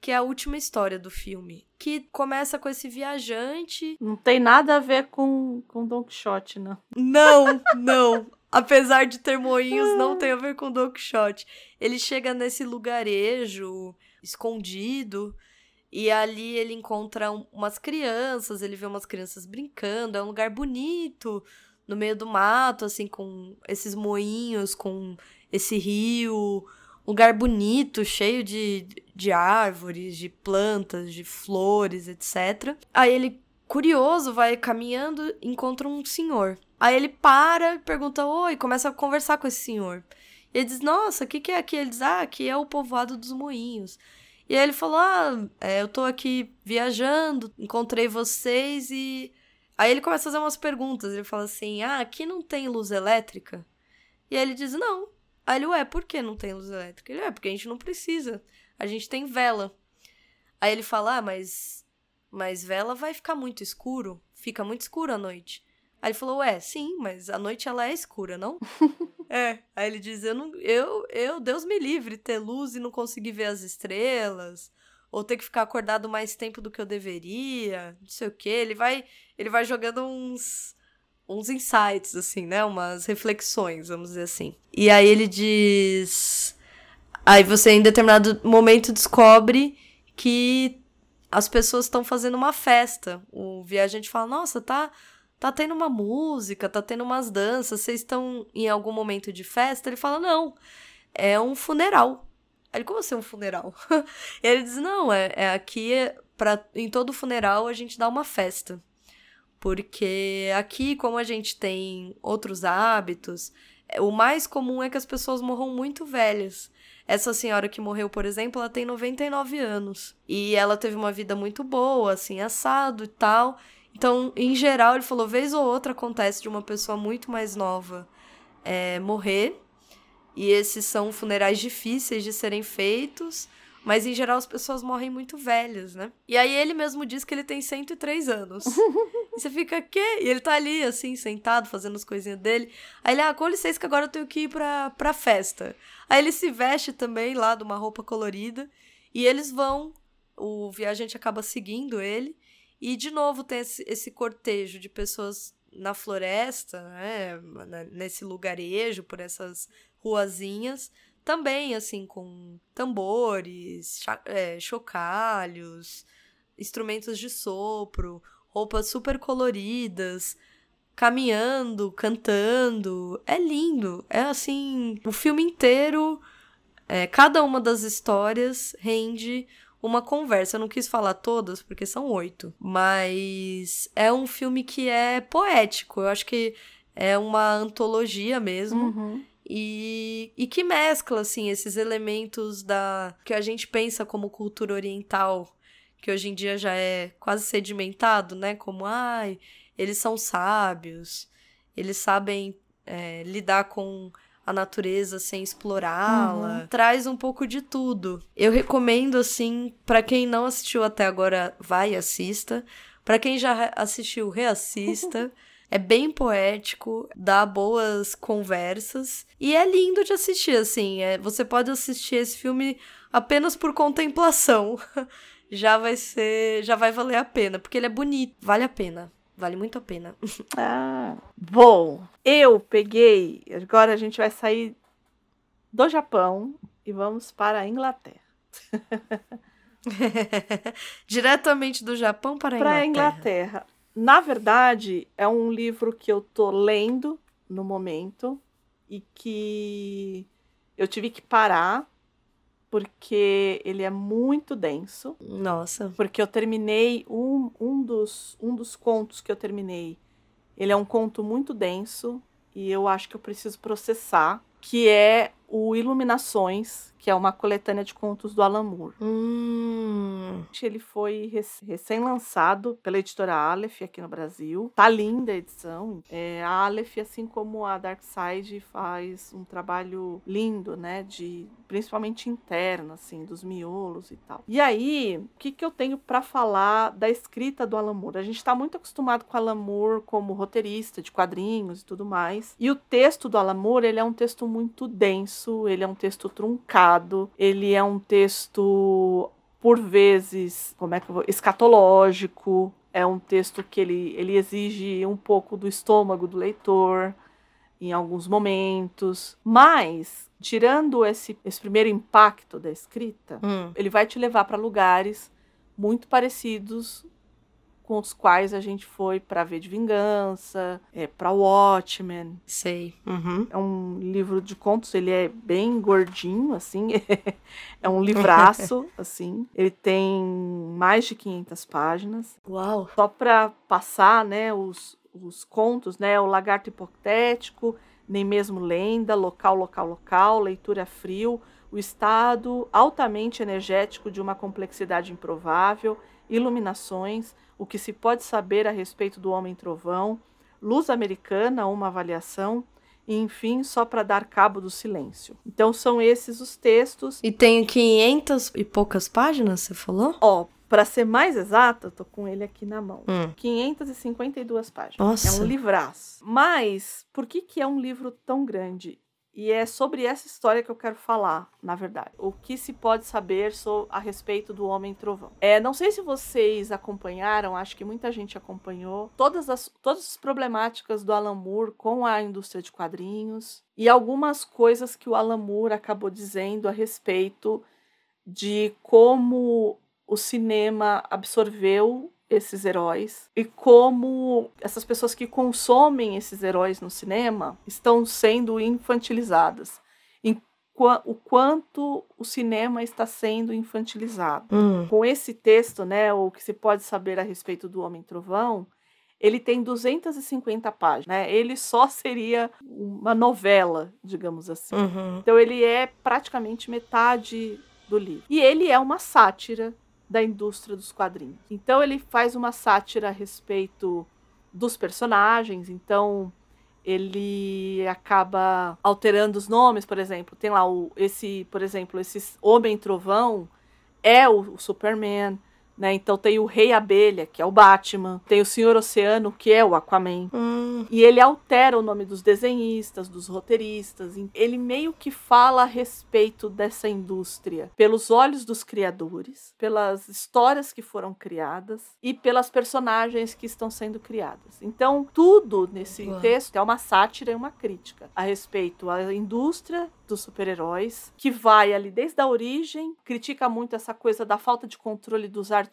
que é a última história do filme, que começa com esse viajante. Não tem nada a ver com, com Don Quixote, não. Não, não. Apesar de ter moinhos, não tem a ver com Don Quixote. Ele chega nesse lugarejo escondido e ali ele encontra um- umas crianças, ele vê umas crianças brincando, é um lugar bonito, no meio do mato, assim, com esses moinhos, com esse rio, um lugar bonito, cheio de, de árvores, de plantas, de flores, etc. Aí ele, curioso, vai caminhando, encontra um senhor. Aí ele para, pergunta oi, começa a conversar com esse senhor. E ele diz, nossa, o que, que é aqui? Ele diz, ah, aqui é o povoado dos moinhos. E aí ele falou, ah, é, eu tô aqui viajando, encontrei vocês e... Aí ele começa a fazer umas perguntas, ele fala assim, ah, aqui não tem luz elétrica? E aí ele diz, não. Aí ele, ué, por que não tem luz elétrica? Ele, é, porque a gente não precisa, a gente tem vela. Aí ele fala, ah, mas, mas vela vai ficar muito escuro, fica muito escuro à noite. Aí ele falou, ué, sim, mas a noite ela é escura, não? é. Aí ele diz, eu, não, eu, eu, Deus me livre, ter luz e não conseguir ver as estrelas, ou ter que ficar acordado mais tempo do que eu deveria, não sei o quê. Ele vai, ele vai jogando uns, uns insights, assim, né? Umas reflexões, vamos dizer assim. E aí ele diz... Aí você, em determinado momento, descobre que as pessoas estão fazendo uma festa. O viajante fala, nossa, tá tá tendo uma música, tá tendo umas danças, vocês estão em algum momento de festa? Ele fala, não, é um funeral. Ele, como assim um funeral? ele diz, não, é, é aqui, pra, em todo funeral a gente dá uma festa. Porque aqui, como a gente tem outros hábitos, é, o mais comum é que as pessoas morram muito velhas. Essa senhora que morreu, por exemplo, ela tem 99 anos. E ela teve uma vida muito boa, assim, assado e tal. Então, em geral, ele falou, vez ou outra acontece de uma pessoa muito mais nova é, morrer. E esses são funerais difíceis de serem feitos. Mas, em geral, as pessoas morrem muito velhas, né? E aí ele mesmo diz que ele tem 103 anos. e você fica, quê? E ele tá ali, assim, sentado, fazendo as coisinhas dele. Aí ele, ah, com licença que agora eu tenho que ir pra, pra festa. Aí ele se veste também lá de uma roupa colorida. E eles vão, o viajante acaba seguindo ele. E, de novo, tem esse, esse cortejo de pessoas na floresta, né? Nesse lugarejo, por essas ruazinhas. Também, assim, com tambores, é, chocalhos, instrumentos de sopro, roupas super coloridas, caminhando, cantando. É lindo. É assim, o filme inteiro, é, cada uma das histórias rende uma conversa. Eu não quis falar todas, porque são oito. Mas é um filme que é poético. Eu acho que é uma antologia mesmo. Uhum. E, e que mescla, assim, esses elementos da que a gente pensa como cultura oriental, que hoje em dia já é quase sedimentado, né? Como, ai, eles são sábios, eles sabem é, lidar com a natureza sem explorá-la. Uhum. Traz um pouco de tudo. Eu recomendo, assim, para quem não assistiu até agora, vai e assista. Para quem já assistiu, reassista. É bem poético, dá boas conversas e é lindo de assistir, assim. É, você pode assistir esse filme apenas por contemplação. já vai ser, já vai valer a pena, porque ele é bonito, vale a pena. Vale muito a pena. ah, bom, eu peguei. Agora a gente vai sair do Japão e vamos para a Inglaterra. Diretamente do Japão para a Inglaterra. Para a Inglaterra. Na verdade, é um livro que eu tô lendo no momento e que eu tive que parar porque ele é muito denso. Nossa. Porque eu terminei um, um, dos, um dos contos que eu terminei. Ele é um conto muito denso e eu acho que eu preciso processar, que é o Iluminações, que é uma coletânea de contos do Alan Moore. Hum. Ele foi recém-lançado pela editora Aleph aqui no Brasil. Tá linda a edição. É, a Aleph, assim como a Dark Side, faz um trabalho lindo, né? De principalmente interno, assim, dos miolos e tal. E aí, o que, que eu tenho para falar da escrita do Alan Moore? A gente está muito acostumado com o Alan Moore como roteirista de quadrinhos e tudo mais. E o texto do Alan Moore, ele é um texto muito denso, ele é um texto truncado, ele é um texto por vezes, como é que eu vou, escatológico, é um texto que ele, ele exige um pouco do estômago do leitor em alguns momentos, mas tirando esse, esse primeiro impacto da escrita, hum. ele vai te levar para lugares muito parecidos com os quais a gente foi para ver de vingança, é, para Watchmen. Sei. Uhum. É um livro de contos, ele é bem gordinho, assim. é um livraço, assim. Ele tem mais de 500 páginas. Uau! Só para passar, né, os, os contos, né, o Lagarto Hipotético, nem mesmo lenda, local, local, local, leitura frio, o estado altamente energético de uma complexidade improvável, iluminações, o que se pode saber a respeito do homem trovão, luz americana, uma avaliação, e enfim, só para dar cabo do silêncio. Então são esses os textos. E tem 500 e poucas páginas, você falou? Ó, para ser mais exata, tô com ele aqui na mão. Hum. 552 páginas. Nossa. É um livraço. Mas, por que, que é um livro tão grande? E é sobre essa história que eu quero falar, na verdade. O que se pode saber a respeito do Homem Trovão. É, não sei se vocês acompanharam, acho que muita gente acompanhou, todas as, todas as problemáticas do Alan Moore com a indústria de quadrinhos e algumas coisas que o Alan Moore acabou dizendo a respeito de como o cinema absorveu esses heróis e como essas pessoas que consomem esses heróis no cinema estão sendo infantilizadas. O quanto o cinema está sendo infantilizado. Hum. Com esse texto, né, o que se pode saber a respeito do Homem Trovão, ele tem 250 páginas, né? Ele só seria uma novela, digamos assim. Uhum. Então ele é praticamente metade do livro. E ele é uma sátira da indústria dos quadrinhos. Então ele faz uma sátira a respeito dos personagens, então ele acaba alterando os nomes, por exemplo, tem lá o esse, por exemplo, esse Homem Trovão é o, o Superman, né? Então tem o Rei Abelha, que é o Batman, tem o Senhor Oceano, que é o Aquaman. Hum. E ele altera o nome dos desenhistas, dos roteiristas. Ele meio que fala a respeito dessa indústria pelos olhos dos criadores, pelas histórias que foram criadas e pelas personagens que estão sendo criadas. Então, tudo nesse texto é uma sátira e uma crítica a respeito à indústria dos super-heróis, que vai ali desde a origem, critica muito essa coisa da falta de controle dos artistas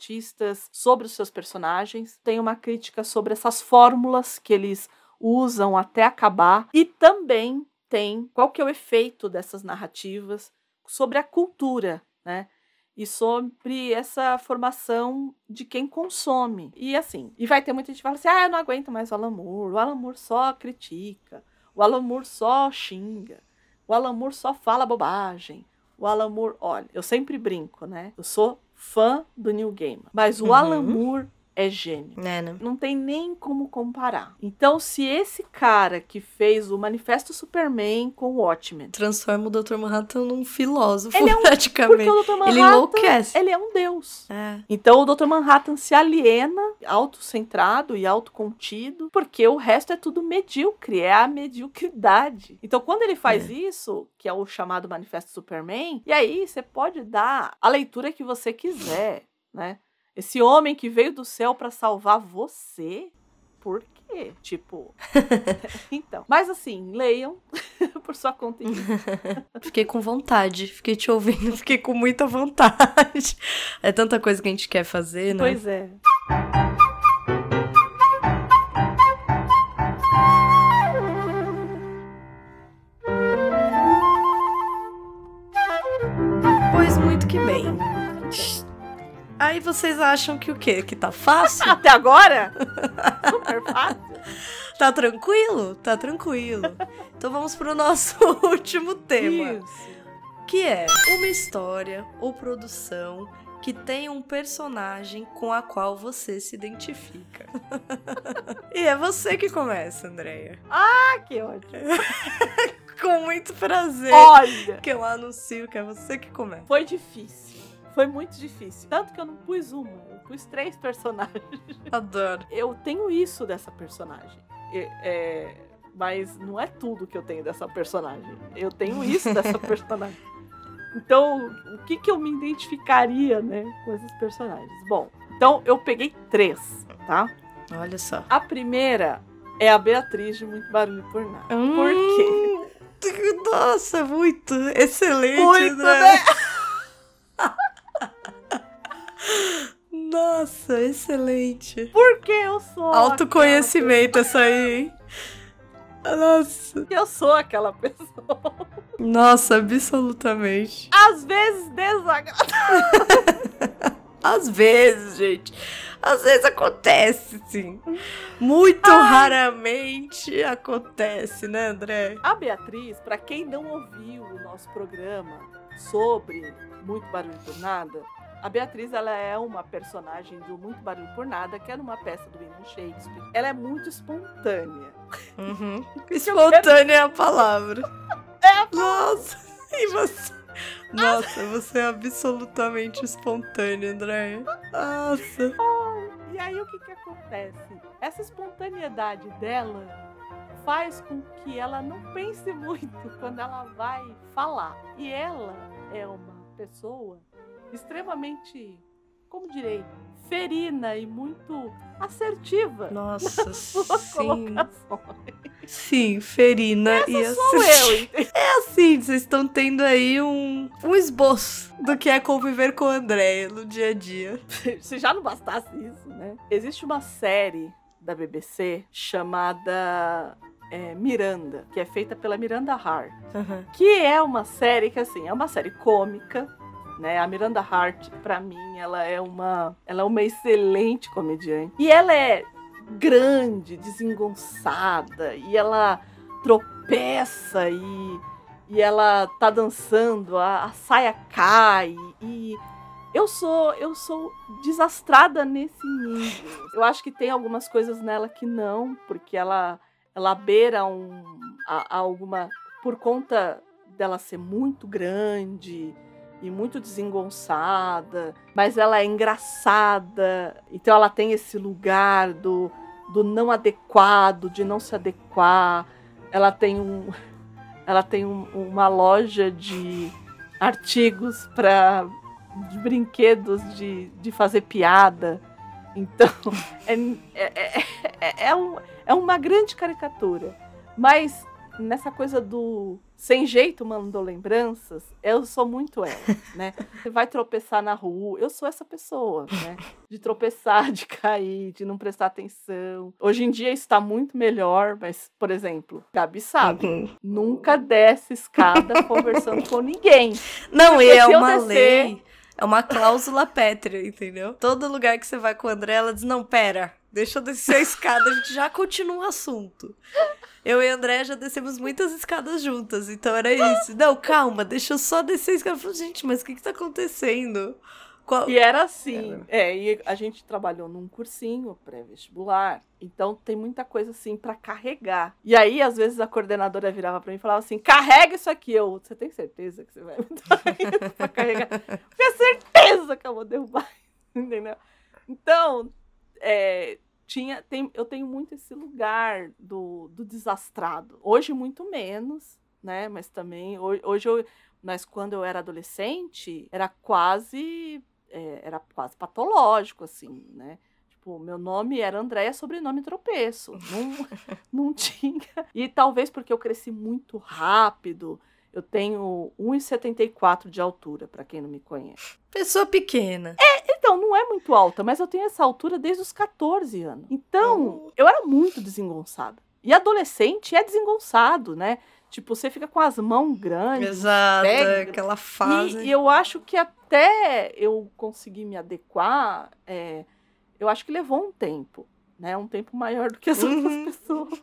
sobre os seus personagens, tem uma crítica sobre essas fórmulas que eles usam até acabar e também tem qual que é o efeito dessas narrativas sobre a cultura, né? E sobre essa formação de quem consome. E assim, e vai ter muita gente que fala assim: ah, eu não aguento mais o Alan Moore, o Alan Moore só critica, o Alan Moore só xinga. o Alan Moore só fala bobagem. O Alan Moore, olha, eu sempre brinco, né? Eu sou fã do Neil Gaiman, mas o Uhum. Alan Moore é gênio. É, né? Não tem nem como comparar. Então, se esse cara que fez o Manifesto Superman com o Watchmen, Transforma o Dr. Manhattan num filósofo, Ele é um- praticamente. porque o Dr. Manhattan, Ele enlouquece. ele é um deus. É. Então o Dr. Manhattan se aliena, autocentrado e autocontido, porque o resto é tudo medíocre, é a mediocridade. Então quando ele faz isso, que é o chamado Manifesto Superman, e aí você pode dar a leitura que você quiser, né? Esse homem que veio do céu para salvar você, por quê? Tipo, então. Mas assim, leiam por sua conta. Fiquei com vontade, fiquei te ouvindo, fiquei com muita vontade. É tanta coisa que a gente quer fazer, né? Pois é. Pois muito que bem. Aí vocês acham que o quê? Que tá fácil? Até agora? Super fácil. Tá tranquilo? Tá tranquilo. Então vamos pro nosso último tema. Isso. Que é uma história ou produção que tem um personagem com a qual você se identifica. e é você que começa, Andréia. Ah, que ótimo. Com muito prazer. Olha, Que eu anuncio que é você que começa. foi difícil. Foi muito difícil. Tanto que eu não pus uma, eu pus três personagens. Adoro. Eu tenho isso dessa personagem. É, mas não é tudo que eu tenho dessa personagem. Eu tenho isso dessa personagem. Então, o que, que eu me identificaria, né, com esses personagens? Bom, então eu peguei três, tá? Olha só. A primeira é a Beatriz de Muito Barulho por Nada. Por quê? quê? Nossa, muito. Excelente, Muito, André. né? Nossa, excelente. Porque eu sou. Autoconhecimento essa aí, hein? Nossa. Eu sou aquela pessoa. Nossa, absolutamente. Às vezes desagradável. Às vezes, gente. Às vezes acontece, sim. Muito Ai. raramente acontece, né, André? A Beatriz, pra quem não ouviu o nosso programa sobre Muito Barulho por Nada, a Beatriz ela é uma personagem do Muito Barulho por Nada, que era uma peça do William Shakespeare. Ela é muito espontânea. Uhum. Espontânea é a palavra. É Nossa, e você? Nossa, você é absolutamente espontânea, Andréia. Nossa. E aí o que que acontece? Essa espontaneidade dela faz com que ela não pense muito quando ela vai falar. E ela é uma pessoa extremamente, como direi, ferina e muito assertiva. Nossa, sim. Sim, ferina e Essa sou assim. eu? É assim, vocês estão tendo aí um, um esboço do que é conviver com a Andréia no dia a dia. Se já não bastasse isso, né? Existe uma série da BBC chamada é, Miranda, que é feita pela Miranda Hart. que é uma série que assim é uma série cômica né? A Miranda Hart pra mim ela é uma ela é uma excelente comediante. E ela é grande desengonçada e ela tropeça e e ela tá dançando a, a saia cai e eu sou eu sou desastrada nesse nível. Eu acho que tem algumas coisas nela que não porque ela ela beira um a- a alguma por conta dela ser muito grande e muito desengonçada, mas ela é engraçada, então ela tem esse lugar do, do não adequado, de não se adequar. Ela tem um ela tem um- uma loja de artigos para brinquedos de, de fazer piada. Então, é, é, é, é, um, é uma grande caricatura. Mas nessa coisa do sem jeito mandou lembranças, eu sou muito ela, né? Você vai tropeçar na rua, eu sou essa pessoa, né? De tropeçar, de cair, de não prestar atenção. Hoje em dia está muito melhor, mas, por exemplo, Gabi sabe, Uhum. nunca desce escada conversando com ninguém. Não, e é uma descer- lei. É uma cláusula pétrea, entendeu? Todo lugar que você vai com o André, ela diz: Não, pera, deixa eu descer a escada, a gente já continua o assunto. Eu e a André já descemos muitas escadas juntas, então era isso. Não, calma, deixa eu só descer a escada. Eu falei, gente, mas o que que tá acontecendo? Qual... E era assim, é, e a gente trabalhou num cursinho pré-vestibular, então tem muita coisa assim para carregar. E aí, às vezes, a coordenadora virava para mim e falava assim: carrega isso aqui. Eu, você tem certeza que você vai me dar isso pra carregar? Tenho certeza que eu vou derrubar, entendeu? Então, é, tinha, tem, eu tenho muito esse lugar do, do desastrado. Hoje, muito menos, né? Mas também, hoje, hoje eu, mas quando eu era adolescente, era quase é, era quase patológico, assim, né? Tipo, meu nome era Andréia, sobrenome tropeço. Não, não tinha. E talvez porque eu cresci muito rápido. Eu tenho 1,74 de altura, para quem não me conhece. Pessoa pequena. É, então, não é muito alta, mas eu tenho essa altura desde os 14 anos. Então, oh. eu era muito desengonçada. E adolescente é desengonçado, né? Tipo, você fica com as mãos grandes. Exato, pega, aquela fase. E, e, eu acho que até eu conseguir me adequar, é, eu acho que levou um tempo, né? Um tempo maior do que as uhum. outras pessoas.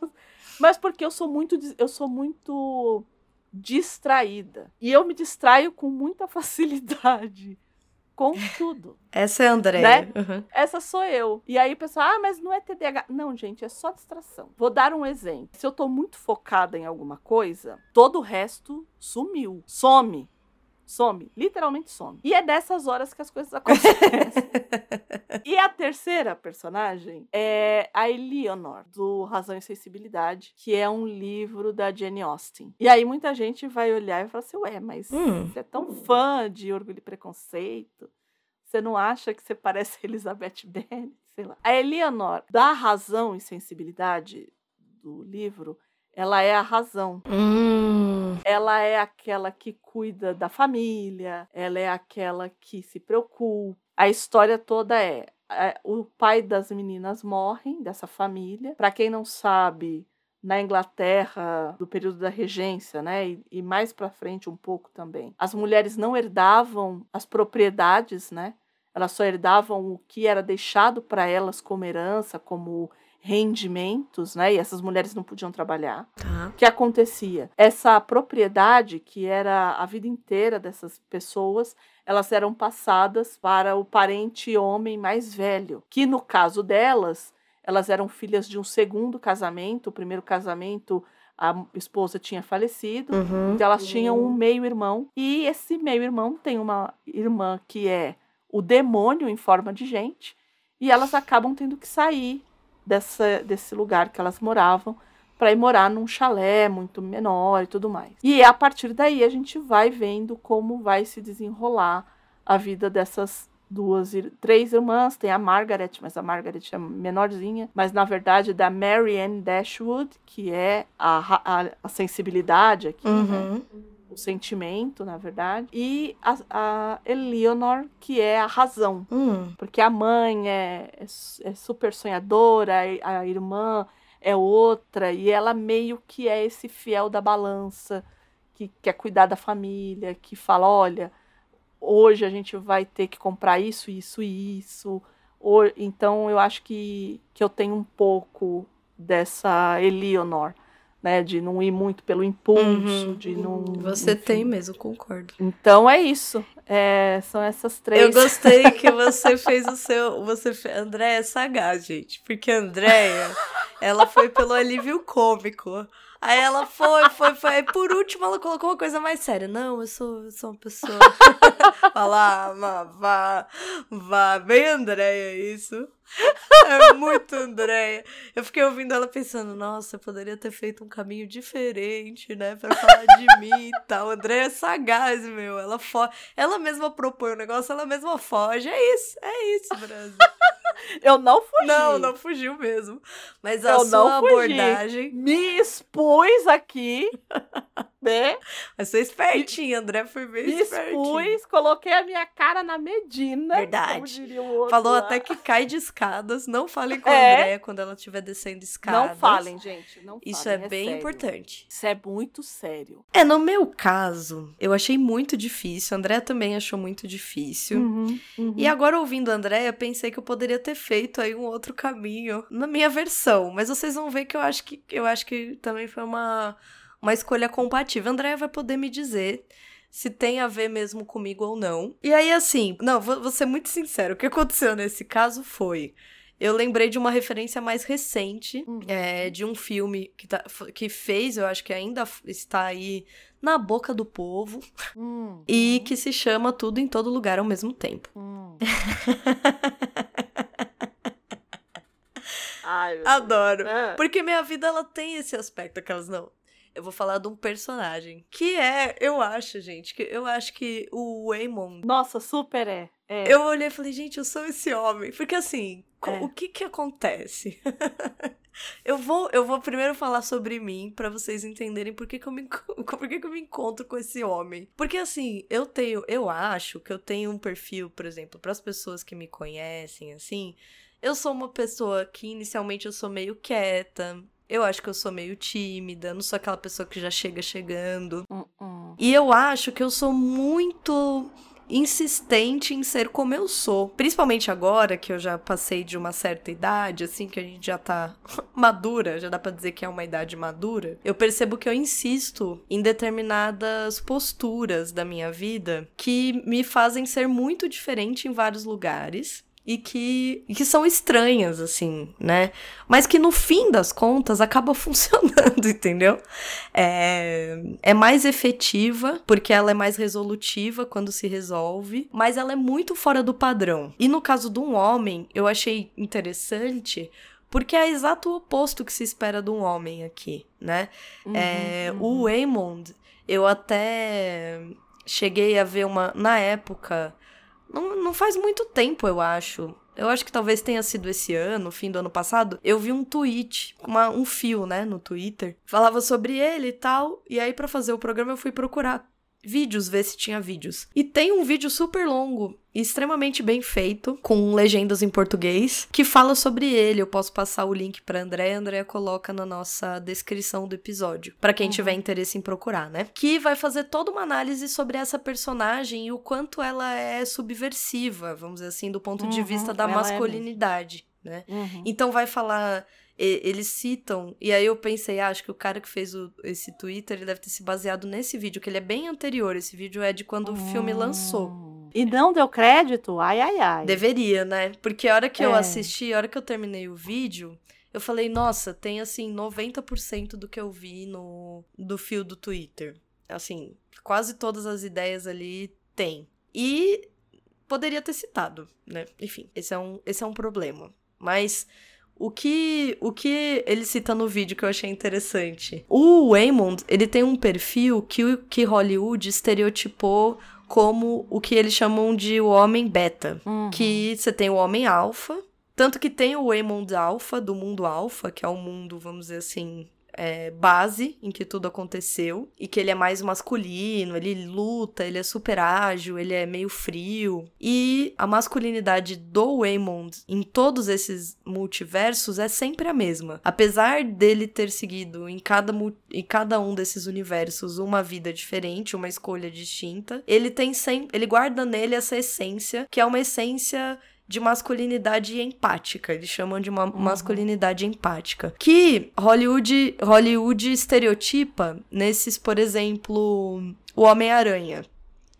Mas porque eu sou muito, eu sou muito distraída. E eu me distraio com muita facilidade com tudo. Essa é a Andréia. Né? Uhum. Essa sou eu. E aí o pessoal, ah, mas não é TDAH. Não, gente, é só distração. Vou dar um exemplo. Se eu tô muito focada em alguma coisa, todo o resto sumiu. Some some, literalmente some. E é dessas horas que as coisas acontecem. e a terceira personagem é a Eleanor, do Razão e Sensibilidade, que é um livro da Jane Austen. E aí muita gente vai olhar e falar assim, ué, mas hum. você é tão fã de Orgulho e Preconceito, você não acha que você parece Elizabeth Bennet? Sei lá. A Eleanor, da Razão e Sensibilidade do livro, ela é a razão. Hum. Ela é aquela que cuida da família, ela é aquela que se preocupa. A história toda é, é o pai das meninas morre dessa família. Para quem não sabe, na Inglaterra do período da regência, né, e, e mais para frente um pouco também. As mulheres não herdavam as propriedades, né? Elas só herdavam o que era deixado para elas como herança, como rendimentos, né? E essas mulheres não podiam trabalhar. Tá. O que acontecia? Essa propriedade, que era a vida inteira dessas pessoas, elas eram passadas para o parente homem mais velho, que no caso delas, elas eram filhas de um segundo casamento, o primeiro casamento a esposa tinha falecido, uhum. então elas tinham um meio-irmão, e esse meio-irmão tem uma irmã que é o demônio em forma de gente, e elas acabam tendo que sair dessa, desse lugar que elas moravam para ir morar num chalé muito menor e tudo mais. E a partir daí a gente vai vendo como vai se desenrolar a vida dessas duas, três irmãs. Tem a Margaret, mas a Margaret é menorzinha, mas na verdade da Mary Ann Dashwood, que é a, a, a sensibilidade aqui, né? uhum. né? O sentimento, na verdade, e a, a Eleanor, que é a razão. Hum. Porque a mãe é, é, é super sonhadora, a, a irmã é outra, e ela meio que é esse fiel da balança, que quer cuidar da família, que fala: olha, hoje a gente vai ter que comprar isso, isso e isso. Então eu acho que, que eu tenho um pouco dessa Eleanor né? De não ir muito pelo impulso, uhum. de não. Você enfim. tem mesmo, concordo. Então é isso. É, são essas três. Eu gostei que você fez o seu. Você André é sagaz, gente. Porque a Andréia, ela foi pelo alívio cômico. Aí ela foi, foi, foi. Aí por último ela colocou uma coisa mais séria. Não, eu sou, eu sou uma pessoa. Falar, vá, vá, vá. Bem Andréia, isso. É muito Andréia. Eu fiquei ouvindo ela pensando, nossa, eu poderia ter feito um caminho diferente, né? Pra falar de mim e tal. Andréia é sagaz, meu. Ela foge. Ela mesma propõe o um negócio, ela mesma foge. É isso, é isso, Brasil. Eu não fugi. Não, não fugiu mesmo. Mas a eu sua abordagem. Me expus aqui né? Mas sou espertinha, André foi bem Me espertinho. expus, coloquei a minha cara na Medina. Verdade. Falou lá. até que cai de escadas. Não falem com a É. Andréia quando ela estiver descendo escadas. Não falem, gente. Não Isso é falem, bem sério. importante. Isso é muito sério. É, no meu caso, eu achei muito difícil. A Andréia também achou muito difícil. Uhum, uhum. E agora, ouvindo a Andréia, pensei que eu poderia ter feito aí um outro caminho na minha versão. Mas vocês vão ver que eu acho que eu acho que também foi uma, uma escolha compatível. A Andréia vai poder me dizer se tem a ver mesmo comigo ou não. E aí, assim, não, vou, vou ser muito sincero. O que aconteceu nesse caso foi. Eu lembrei de uma referência mais recente, Uhum. é, de um filme que, tá- que fez, eu acho que ainda está aí na boca do povo, Hum, e que se chama Tudo em Todo Lugar ao mesmo tempo. hum. Ai. Adoro. Ah. Porque minha vida ela tem esse aspecto, aquelas não. Eu vou falar de um personagem que é, eu acho, gente, que eu acho que o Waymond. Nossa, super é. é. Eu olhei e falei, gente, eu sou esse homem. Porque assim, É. o que que acontece? eu vou, eu vou primeiro falar sobre mim pra vocês entenderem por que que eu me, por que que eu me encontro com esse homem. Porque assim, eu tenho, eu acho que eu tenho um perfil, por exemplo, para as pessoas que me conhecem assim, eu sou uma pessoa que inicialmente eu sou meio quieta. Eu acho que eu sou meio tímida, não sou aquela pessoa que já chega chegando. Hum, hum. E eu acho que eu sou muito insistente em ser como eu sou. Principalmente agora que eu já passei de uma certa idade, assim, que a gente já tá madura, já dá pra dizer que é uma idade madura. Eu percebo que eu insisto em determinadas posturas da minha vida que me fazem ser muito diferente em vários lugares. E que, e que são estranhas, assim, né? Mas que no fim das contas acaba funcionando, entendeu? É, é mais efetiva, porque ela é mais resolutiva quando se resolve, mas ela é muito fora do padrão. E no caso de um homem, eu achei interessante. Porque é exato o oposto que se espera de um homem aqui, né? Uhum, É, uhum. O Waymond, eu até cheguei a ver uma. Na época. Não, não faz muito tempo, eu acho. Eu acho que talvez tenha sido esse ano, fim do ano passado. Eu vi um tweet, uma- um fio, né, no Twitter. Falava sobre ele e tal. E aí, pra fazer o programa, eu fui procurar vídeos, ver se tinha vídeos. E tem um vídeo super longo extremamente bem feito, com legendas em português, que fala sobre ele. Eu posso passar o link pra André, a André coloca na nossa descrição do episódio, Pra quem Uhum. tiver interesse em procurar, né? Que vai fazer toda uma análise sobre essa personagem e o quanto ela é subversiva, vamos dizer assim, do ponto de Uhum, vista da ela é masculinidade, né? Uhum. Então vai falar. E- Eles citam, e aí eu pensei, ah, acho que o cara que fez o- esse Twitter ele deve ter se baseado nesse vídeo, que ele é bem anterior. Esse vídeo é de quando o filme lançou. Hum. E não deu crédito? Ai, ai, ai. Deveria, né? Porque a hora que eu É. assisti, a hora que eu terminei o vídeo, eu falei, nossa, tem assim 90% do que eu vi no do fio do Twitter. Assim, quase todas as ideias ali tem. E poderia ter citado, né? Enfim, esse é um, esse é um problema. Mas o que, o que ele cita no vídeo que eu achei interessante. O Waymond, ele tem um perfil que, que Hollywood estereotipou como o que eles chamam de o homem beta. Uhum. Que você tem o homem alfa, tanto que tem o Waymond alfa, do mundo alfa, que é o mundo, vamos dizer assim, é, base em que tudo aconteceu, e que ele é mais masculino, ele luta, ele é super ágil, ele é meio frio. E a masculinidade do Waymond em todos esses multiversos é sempre a mesma. Apesar dele ter seguido em cada, em cada um desses universos uma vida diferente, uma escolha distinta, ele tem sempre. ele guarda nele essa essência, que é uma essência de masculinidade empática. Eles chamam de uma masculinidade empática. Que Hollywood, Hollywood estereotipa nesses, por exemplo, o Homem-Aranha.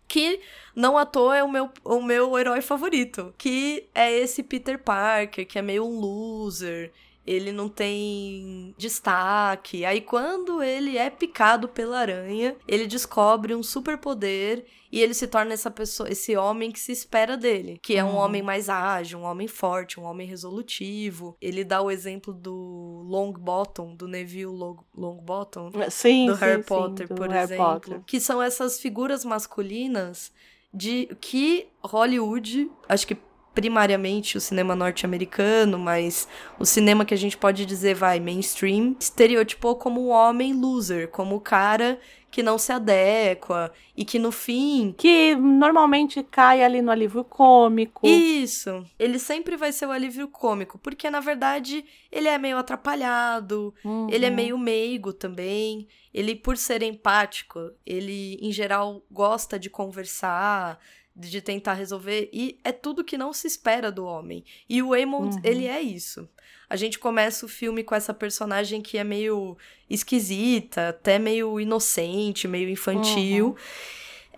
Que não à toa é o meu, o meu herói favorito. Que é esse Peter Parker, que é meio um loser. Ele não tem destaque. Aí, quando ele é picado pela aranha, ele descobre um superpoder e ele se torna essa pessoa, esse homem que se espera dele, que é um Uhum. homem mais ágil, um homem forte, um homem resolutivo. Ele dá o exemplo do Longbottom, do Neville Long- Longbottom, Sim, do sim, Harry sim, Potter, do por Harry exemplo, Potter. que são essas figuras masculinas de que Hollywood, acho que primariamente o cinema norte-americano, mas o cinema que a gente pode dizer vai mainstream, estereotipou como um homem loser, como o cara que não se adequa e que no fim. Que normalmente cai ali no alívio cômico. Isso. Ele sempre vai ser o alívio cômico, porque na verdade ele é meio atrapalhado, uhum. ele é meio meigo também. Ele, por ser empático, ele em geral gosta de conversar, de tentar resolver, e é tudo que não se espera do homem. E o Eamon, uhum. ele é isso. A gente começa o filme com essa personagem que é meio esquisita, até meio inocente, meio infantil. Uhum.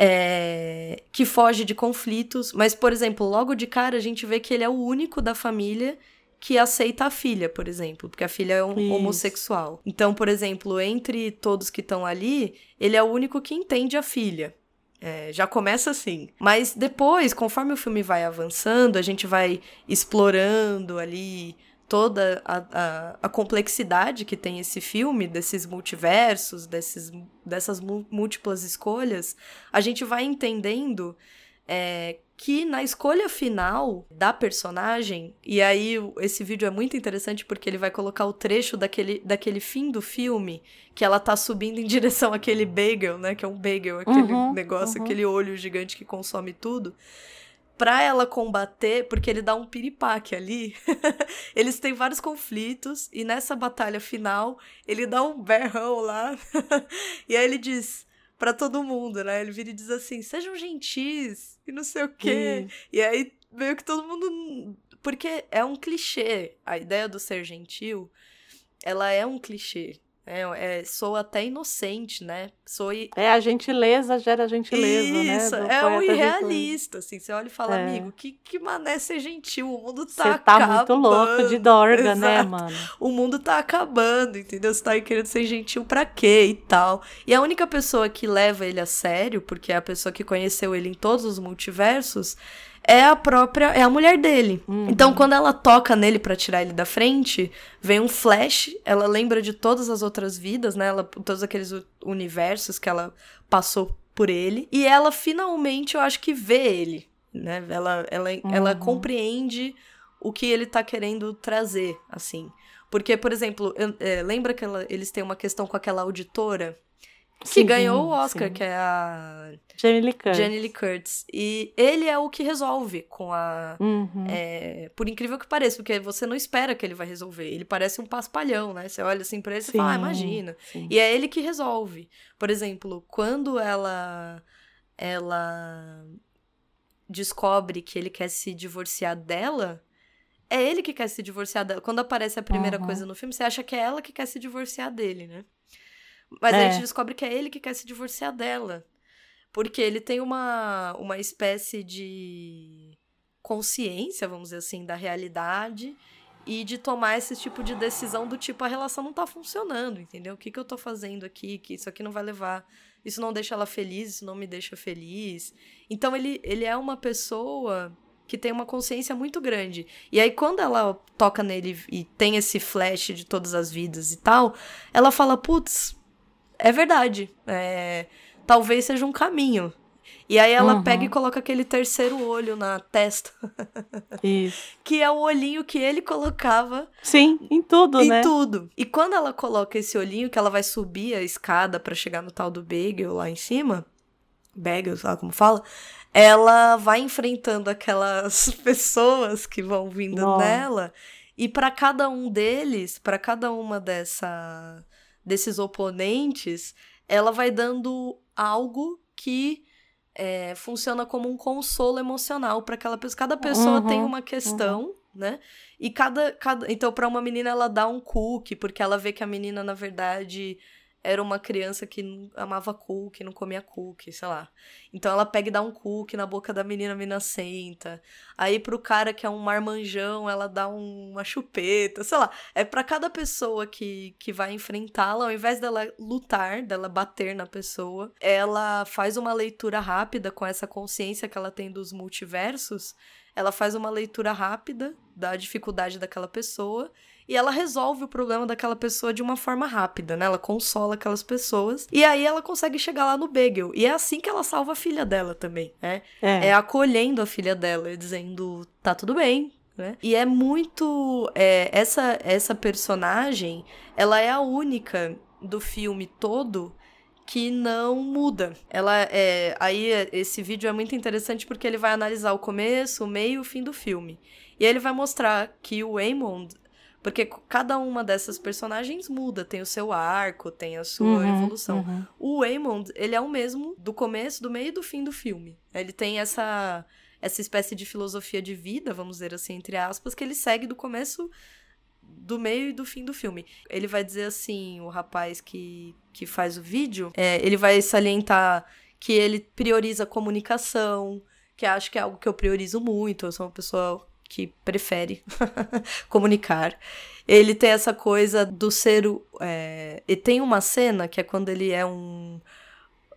É, que foge de conflitos, mas, por exemplo, logo de cara a gente vê que ele é o único da família que aceita a filha, por exemplo, porque a filha é um homossexual. Então, por exemplo, entre todos que estão ali, ele é o único que entende a filha. É, já começa assim. Mas depois, conforme o filme vai avançando, a gente vai explorando ali toda a, a, a, complexidade que tem esse filme, desses multiversos, desses, dessas múltiplas escolhas, a gente vai entendendo é, que na escolha final da personagem, e aí esse vídeo é muito interessante porque ele vai colocar o trecho daquele, daquele fim do filme, que ela tá subindo em direção àquele bagel, né? Que é um bagel, aquele uhum, negócio, uhum. aquele olho gigante que consome tudo pra ela combater, porque ele dá um piripaque ali, eles têm vários conflitos, e nessa batalha final, ele dá um berrão lá, e aí ele diz para todo mundo, né? Ele vira e diz assim: sejam gentis, e não sei o quê. E aí, meio que todo mundo. Porque é um clichê. A ideia do ser gentil, ela é um clichê. É, é, sou até inocente, né? Sou É, a gentileza gera gentileza, né? Isso, né? é o irrealista, assim. Você olha e fala, é. amigo, que, que mané ser gentil? O mundo tá Você tá acabando. muito louco de dorga, né, Exato. né, mano? O mundo tá acabando, entendeu? Você tá aí querendo ser gentil pra quê e tal. E a única pessoa que leva ele a sério, porque é a pessoa que conheceu ele em todos os multiversos, é a própria, é a mulher dele. Uhum. Então, quando ela toca nele para tirar ele da frente, vem um flash, ela lembra de todas as outras vidas, né? Ela, todos aqueles universos que ela passou por ele. E ela finalmente, eu acho que vê ele, né? Ela, ela, uhum. ela compreende o que ele tá querendo trazer, assim. Porque, por exemplo, eu, é, lembra que ela, eles têm uma questão com aquela auditora? Que ganhou o Oscar, sim. que é a Jenny Lee Curtis. Lee Curtis. E ele é o que resolve com a. Uhum. É, por incrível que pareça, porque você não espera que ele vai resolver. Ele parece um paspalhão, né? Você olha assim pra ele e fala, ah, imagina. Sim. E é ele que resolve. Por exemplo, quando ela. Ela descobre que ele quer se divorciar dela. É ele que quer se divorciar dela. Quando aparece a primeira uhum. coisa no filme, você acha que é ela que quer se divorciar dele, né? Mas é. a gente descobre que é ele que quer se divorciar dela. Porque ele tem uma, uma espécie de consciência, vamos dizer assim, da realidade e de tomar esse tipo de decisão do tipo a relação não tá funcionando, entendeu? O que, que eu tô fazendo aqui? Que isso aqui não vai levar. Isso não deixa ela feliz, isso não me deixa feliz. Então ele, ele é uma pessoa que tem uma consciência muito grande. E aí, quando ela toca nele e tem esse flash de todas as vidas e tal, ela fala: putz, é verdade. É, talvez seja um caminho. E aí ela uhum. pega e coloca aquele terceiro olho na testa. Isso. que é o olhinho que ele colocava. Sim, em tudo, em né? Em tudo. E quando ela coloca esse olhinho, que ela vai subir a escada para chegar no tal do bagel lá em cima, bagel, sei lá como fala, ela vai enfrentando aquelas pessoas que vão vindo Nossa. nela. E para cada um deles, para cada uma dessa desses oponentes, ela vai dando algo que é, funciona como um consolo emocional para aquela pessoa. Cada pessoa uhum, tem uma questão, uhum. né? E cada, cada então para uma menina ela dá um cookie porque ela vê que a menina na verdade era uma criança que amava cookie, não comia cookie, sei lá. Então ela pega e dá um cookie na boca da menina, a menina senta. Aí pro cara que é um marmanjão, ela dá um, uma chupeta, sei lá. É para cada pessoa que, que vai enfrentá-la, ao invés dela lutar, dela bater na pessoa, ela faz uma leitura rápida com essa consciência que ela tem dos multiversos ela faz uma leitura rápida da dificuldade daquela pessoa e ela resolve o problema daquela pessoa de uma forma rápida, né? Ela consola aquelas pessoas e aí ela consegue chegar lá no Bagel. E é assim que ela salva a filha dela também, né? É, é acolhendo a filha dela, dizendo: tá tudo bem, né? E é muito. É, essa, essa personagem, ela é a única do filme todo que não muda. Ela é. Aí esse vídeo é muito interessante porque ele vai analisar o começo, o meio e o fim do filme. E ele vai mostrar que o Aemond porque cada uma dessas personagens muda, tem o seu arco, tem a sua uhum, evolução. Uhum. O Waymond, ele é o mesmo do começo, do meio e do fim do filme. Ele tem essa essa espécie de filosofia de vida, vamos dizer assim, entre aspas, que ele segue do começo do meio e do fim do filme. Ele vai dizer assim, o rapaz que, que faz o vídeo, é, ele vai salientar que ele prioriza a comunicação, que acho que é algo que eu priorizo muito. Eu sou uma pessoa que prefere comunicar. Ele tem essa coisa do ser. É, e tem uma cena que é quando ele é um.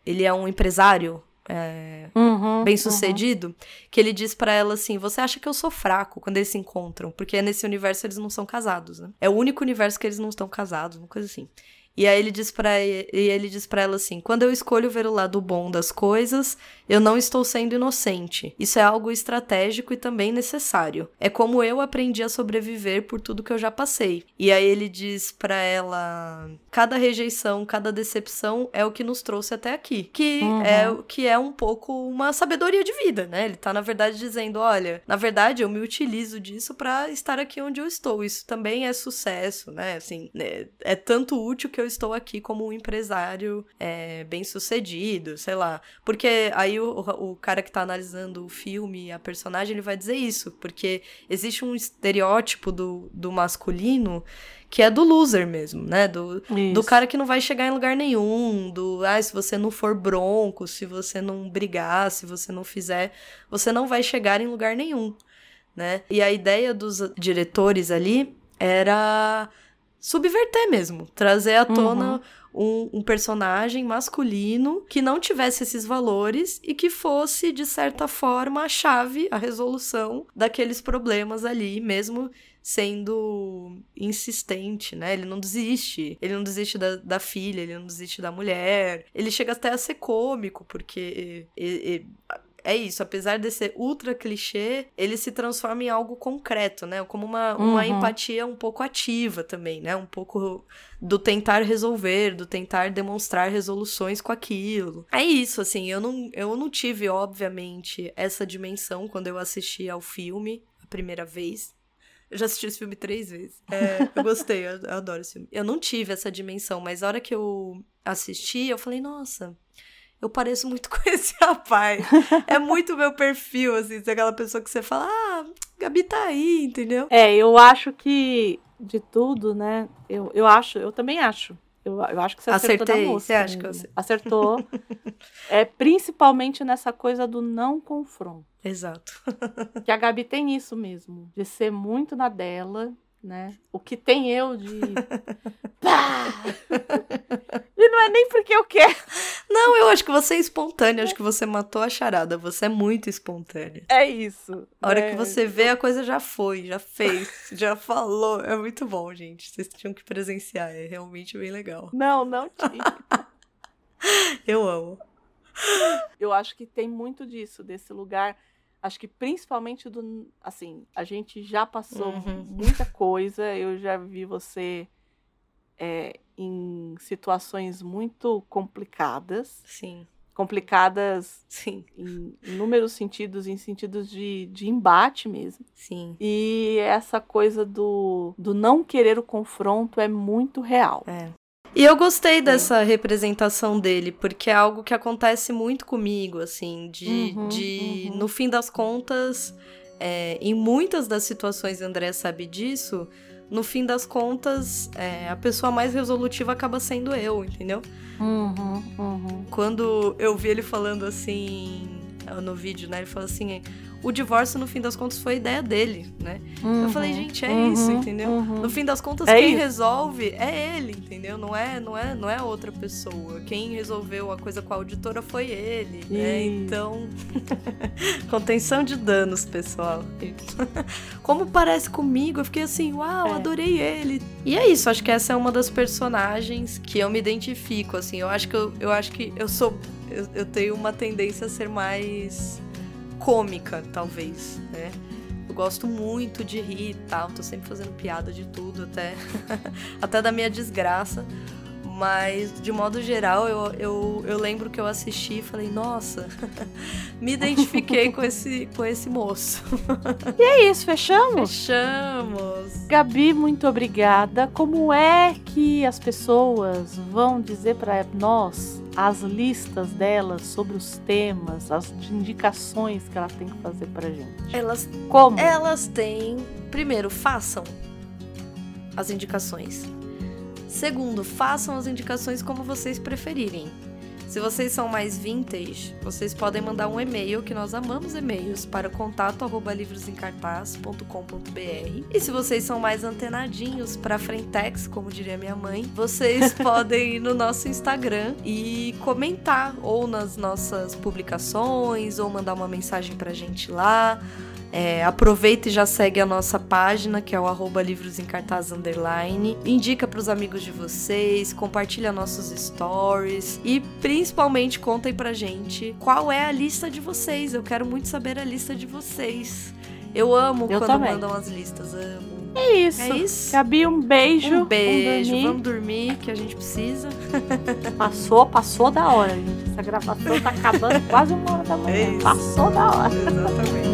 Ele é um empresário é, uhum, bem sucedido, uhum. que ele diz para ela assim: Você acha que eu sou fraco quando eles se encontram? Porque nesse universo eles não são casados, né? É o único universo que eles não estão casados, uma coisa assim. E aí ele diz para ele diz para ela assim: "Quando eu escolho ver o lado bom das coisas, eu não estou sendo inocente. Isso é algo estratégico e também necessário. É como eu aprendi a sobreviver por tudo que eu já passei." E aí ele diz para ela: "Cada rejeição, cada decepção é o que nos trouxe até aqui." Que uhum. é que é um pouco uma sabedoria de vida, né? Ele tá na verdade dizendo: "Olha, na verdade eu me utilizo disso para estar aqui onde eu estou. Isso também é sucesso, né? Assim, é, é tanto útil que eu estou aqui como um empresário é, bem sucedido, sei lá. Porque aí o, o cara que tá analisando o filme, a personagem, ele vai dizer isso, porque existe um estereótipo do, do masculino que é do loser mesmo, né? Do, do cara que não vai chegar em lugar nenhum, do ah, se você não for bronco, se você não brigar, se você não fizer, você não vai chegar em lugar nenhum, né? E a ideia dos diretores ali era subverter mesmo, trazer à tona uhum. um, um, personagem masculino que não tivesse esses valores e que fosse, de certa forma, a chave, a resolução daqueles problemas ali, mesmo sendo insistente, né? Ele não desiste. Ele não desiste da, da filha, ele não desiste da mulher. Ele chega até a ser cômico, porque. Ele, é isso, apesar de ser ultra clichê, ele se transforma em algo concreto, né? Como uma, uhum. uma empatia um pouco ativa também, né? Um pouco do tentar resolver, do tentar demonstrar resoluções com aquilo. É isso, assim, eu não, eu não tive, obviamente, essa dimensão quando eu assisti ao filme a primeira vez. Eu já assisti esse filme três vezes. É, eu gostei, eu, eu adoro esse filme. Eu não tive essa dimensão, mas a hora que eu assisti, eu falei, nossa, eu pareço muito com esse rapaz. é muito meu perfil, assim, ser aquela pessoa que você fala, ah, Gabi tá aí, entendeu? É, eu acho que de tudo, né? Eu, eu acho, eu também acho. Eu, eu acho que você acertou Acertei. moça. Você acha que eu Acertou. é principalmente nessa coisa do não confronto. Exato. que a Gabi tem isso mesmo, de ser muito na dela, né? O que tem eu de. Pá! e não é nem porque eu quero. Não, eu acho que você é espontânea, acho que você matou a charada. Você é muito espontânea. É isso. A hora é. que você vê, a coisa já foi, já fez, já falou. É muito bom, gente. Vocês tinham que presenciar, é realmente bem legal. Não, não tinha. eu amo. Eu acho que tem muito disso, desse lugar acho que principalmente do. Assim, a gente já passou uhum. muita coisa, eu já vi você é, em situações muito complicadas. Sim. Complicadas Sim. em inúmeros sentidos, em sentidos de, de embate mesmo. Sim. E essa coisa do, do não querer o confronto é muito real. É. E eu gostei dessa representação dele, porque é algo que acontece muito comigo, assim, de, uhum, de uhum. no fim das contas, é, em muitas das situações, André sabe disso, no fim das contas, é, a pessoa mais resolutiva acaba sendo eu, entendeu? Uhum, uhum. Quando eu vi ele falando assim, no vídeo, né, ele falou assim o divórcio, no fim das contas, foi ideia dele, né? Uhum, eu falei, gente, é uhum, isso, entendeu? uhum. No fim das contas, É quem isso. resolve é ele, entendeu? Não é, não é, não é outra pessoa. Quem resolveu a coisa com a auditora foi ele, né? Então, contenção de danos, pessoal. Como parece comigo, eu fiquei assim, uau, É. adorei ele. E é isso, acho que essa é uma das personagens que eu me identifico, assim. Eu acho que eu, eu acho que eu sou eu, eu tenho uma tendência a ser mais cômica, talvez, né? Eu gosto muito de rir e tal, tô sempre fazendo piada de tudo, até, até da minha desgraça. Mas, de modo geral, eu, eu, eu lembro que eu assisti e falei, nossa, me identifiquei com esse, com esse moço. E é isso, fechamos? Fechamos! Gabi, muito obrigada. Como é que as pessoas vão dizer para nós as listas delas sobre os temas, as indicações que elas têm que fazer pra gente? Elas Como? Elas têm. Primeiro, façam as indicações. Segundo, façam as indicações como vocês preferirem. Se vocês são mais vintage, vocês podem mandar um e-mail, que nós amamos e-mails, para contato arroba livrosencartaz.com.br. E se vocês são mais antenadinhos para Frentex, como diria minha mãe, vocês podem ir no nosso Instagram e comentar, ou nas nossas publicações, ou mandar uma mensagem pra gente lá. É, aproveita e já segue a nossa página, que é o arroba livros em cartaz underline. Indica pros amigos de vocês, compartilha nossos stories e principalmente contem pra gente qual é a lista de vocês. Eu quero muito saber a lista de vocês. Eu amo Eu quando também. mandam as listas, amo. É isso. É isso. Gabi, um beijo. Um beijo, dormir. vamos dormir que a gente precisa. Passou, passou da hora, gente. Essa gravação tá acabando quase uma hora da manhã. É. Passou da hora. Exatamente.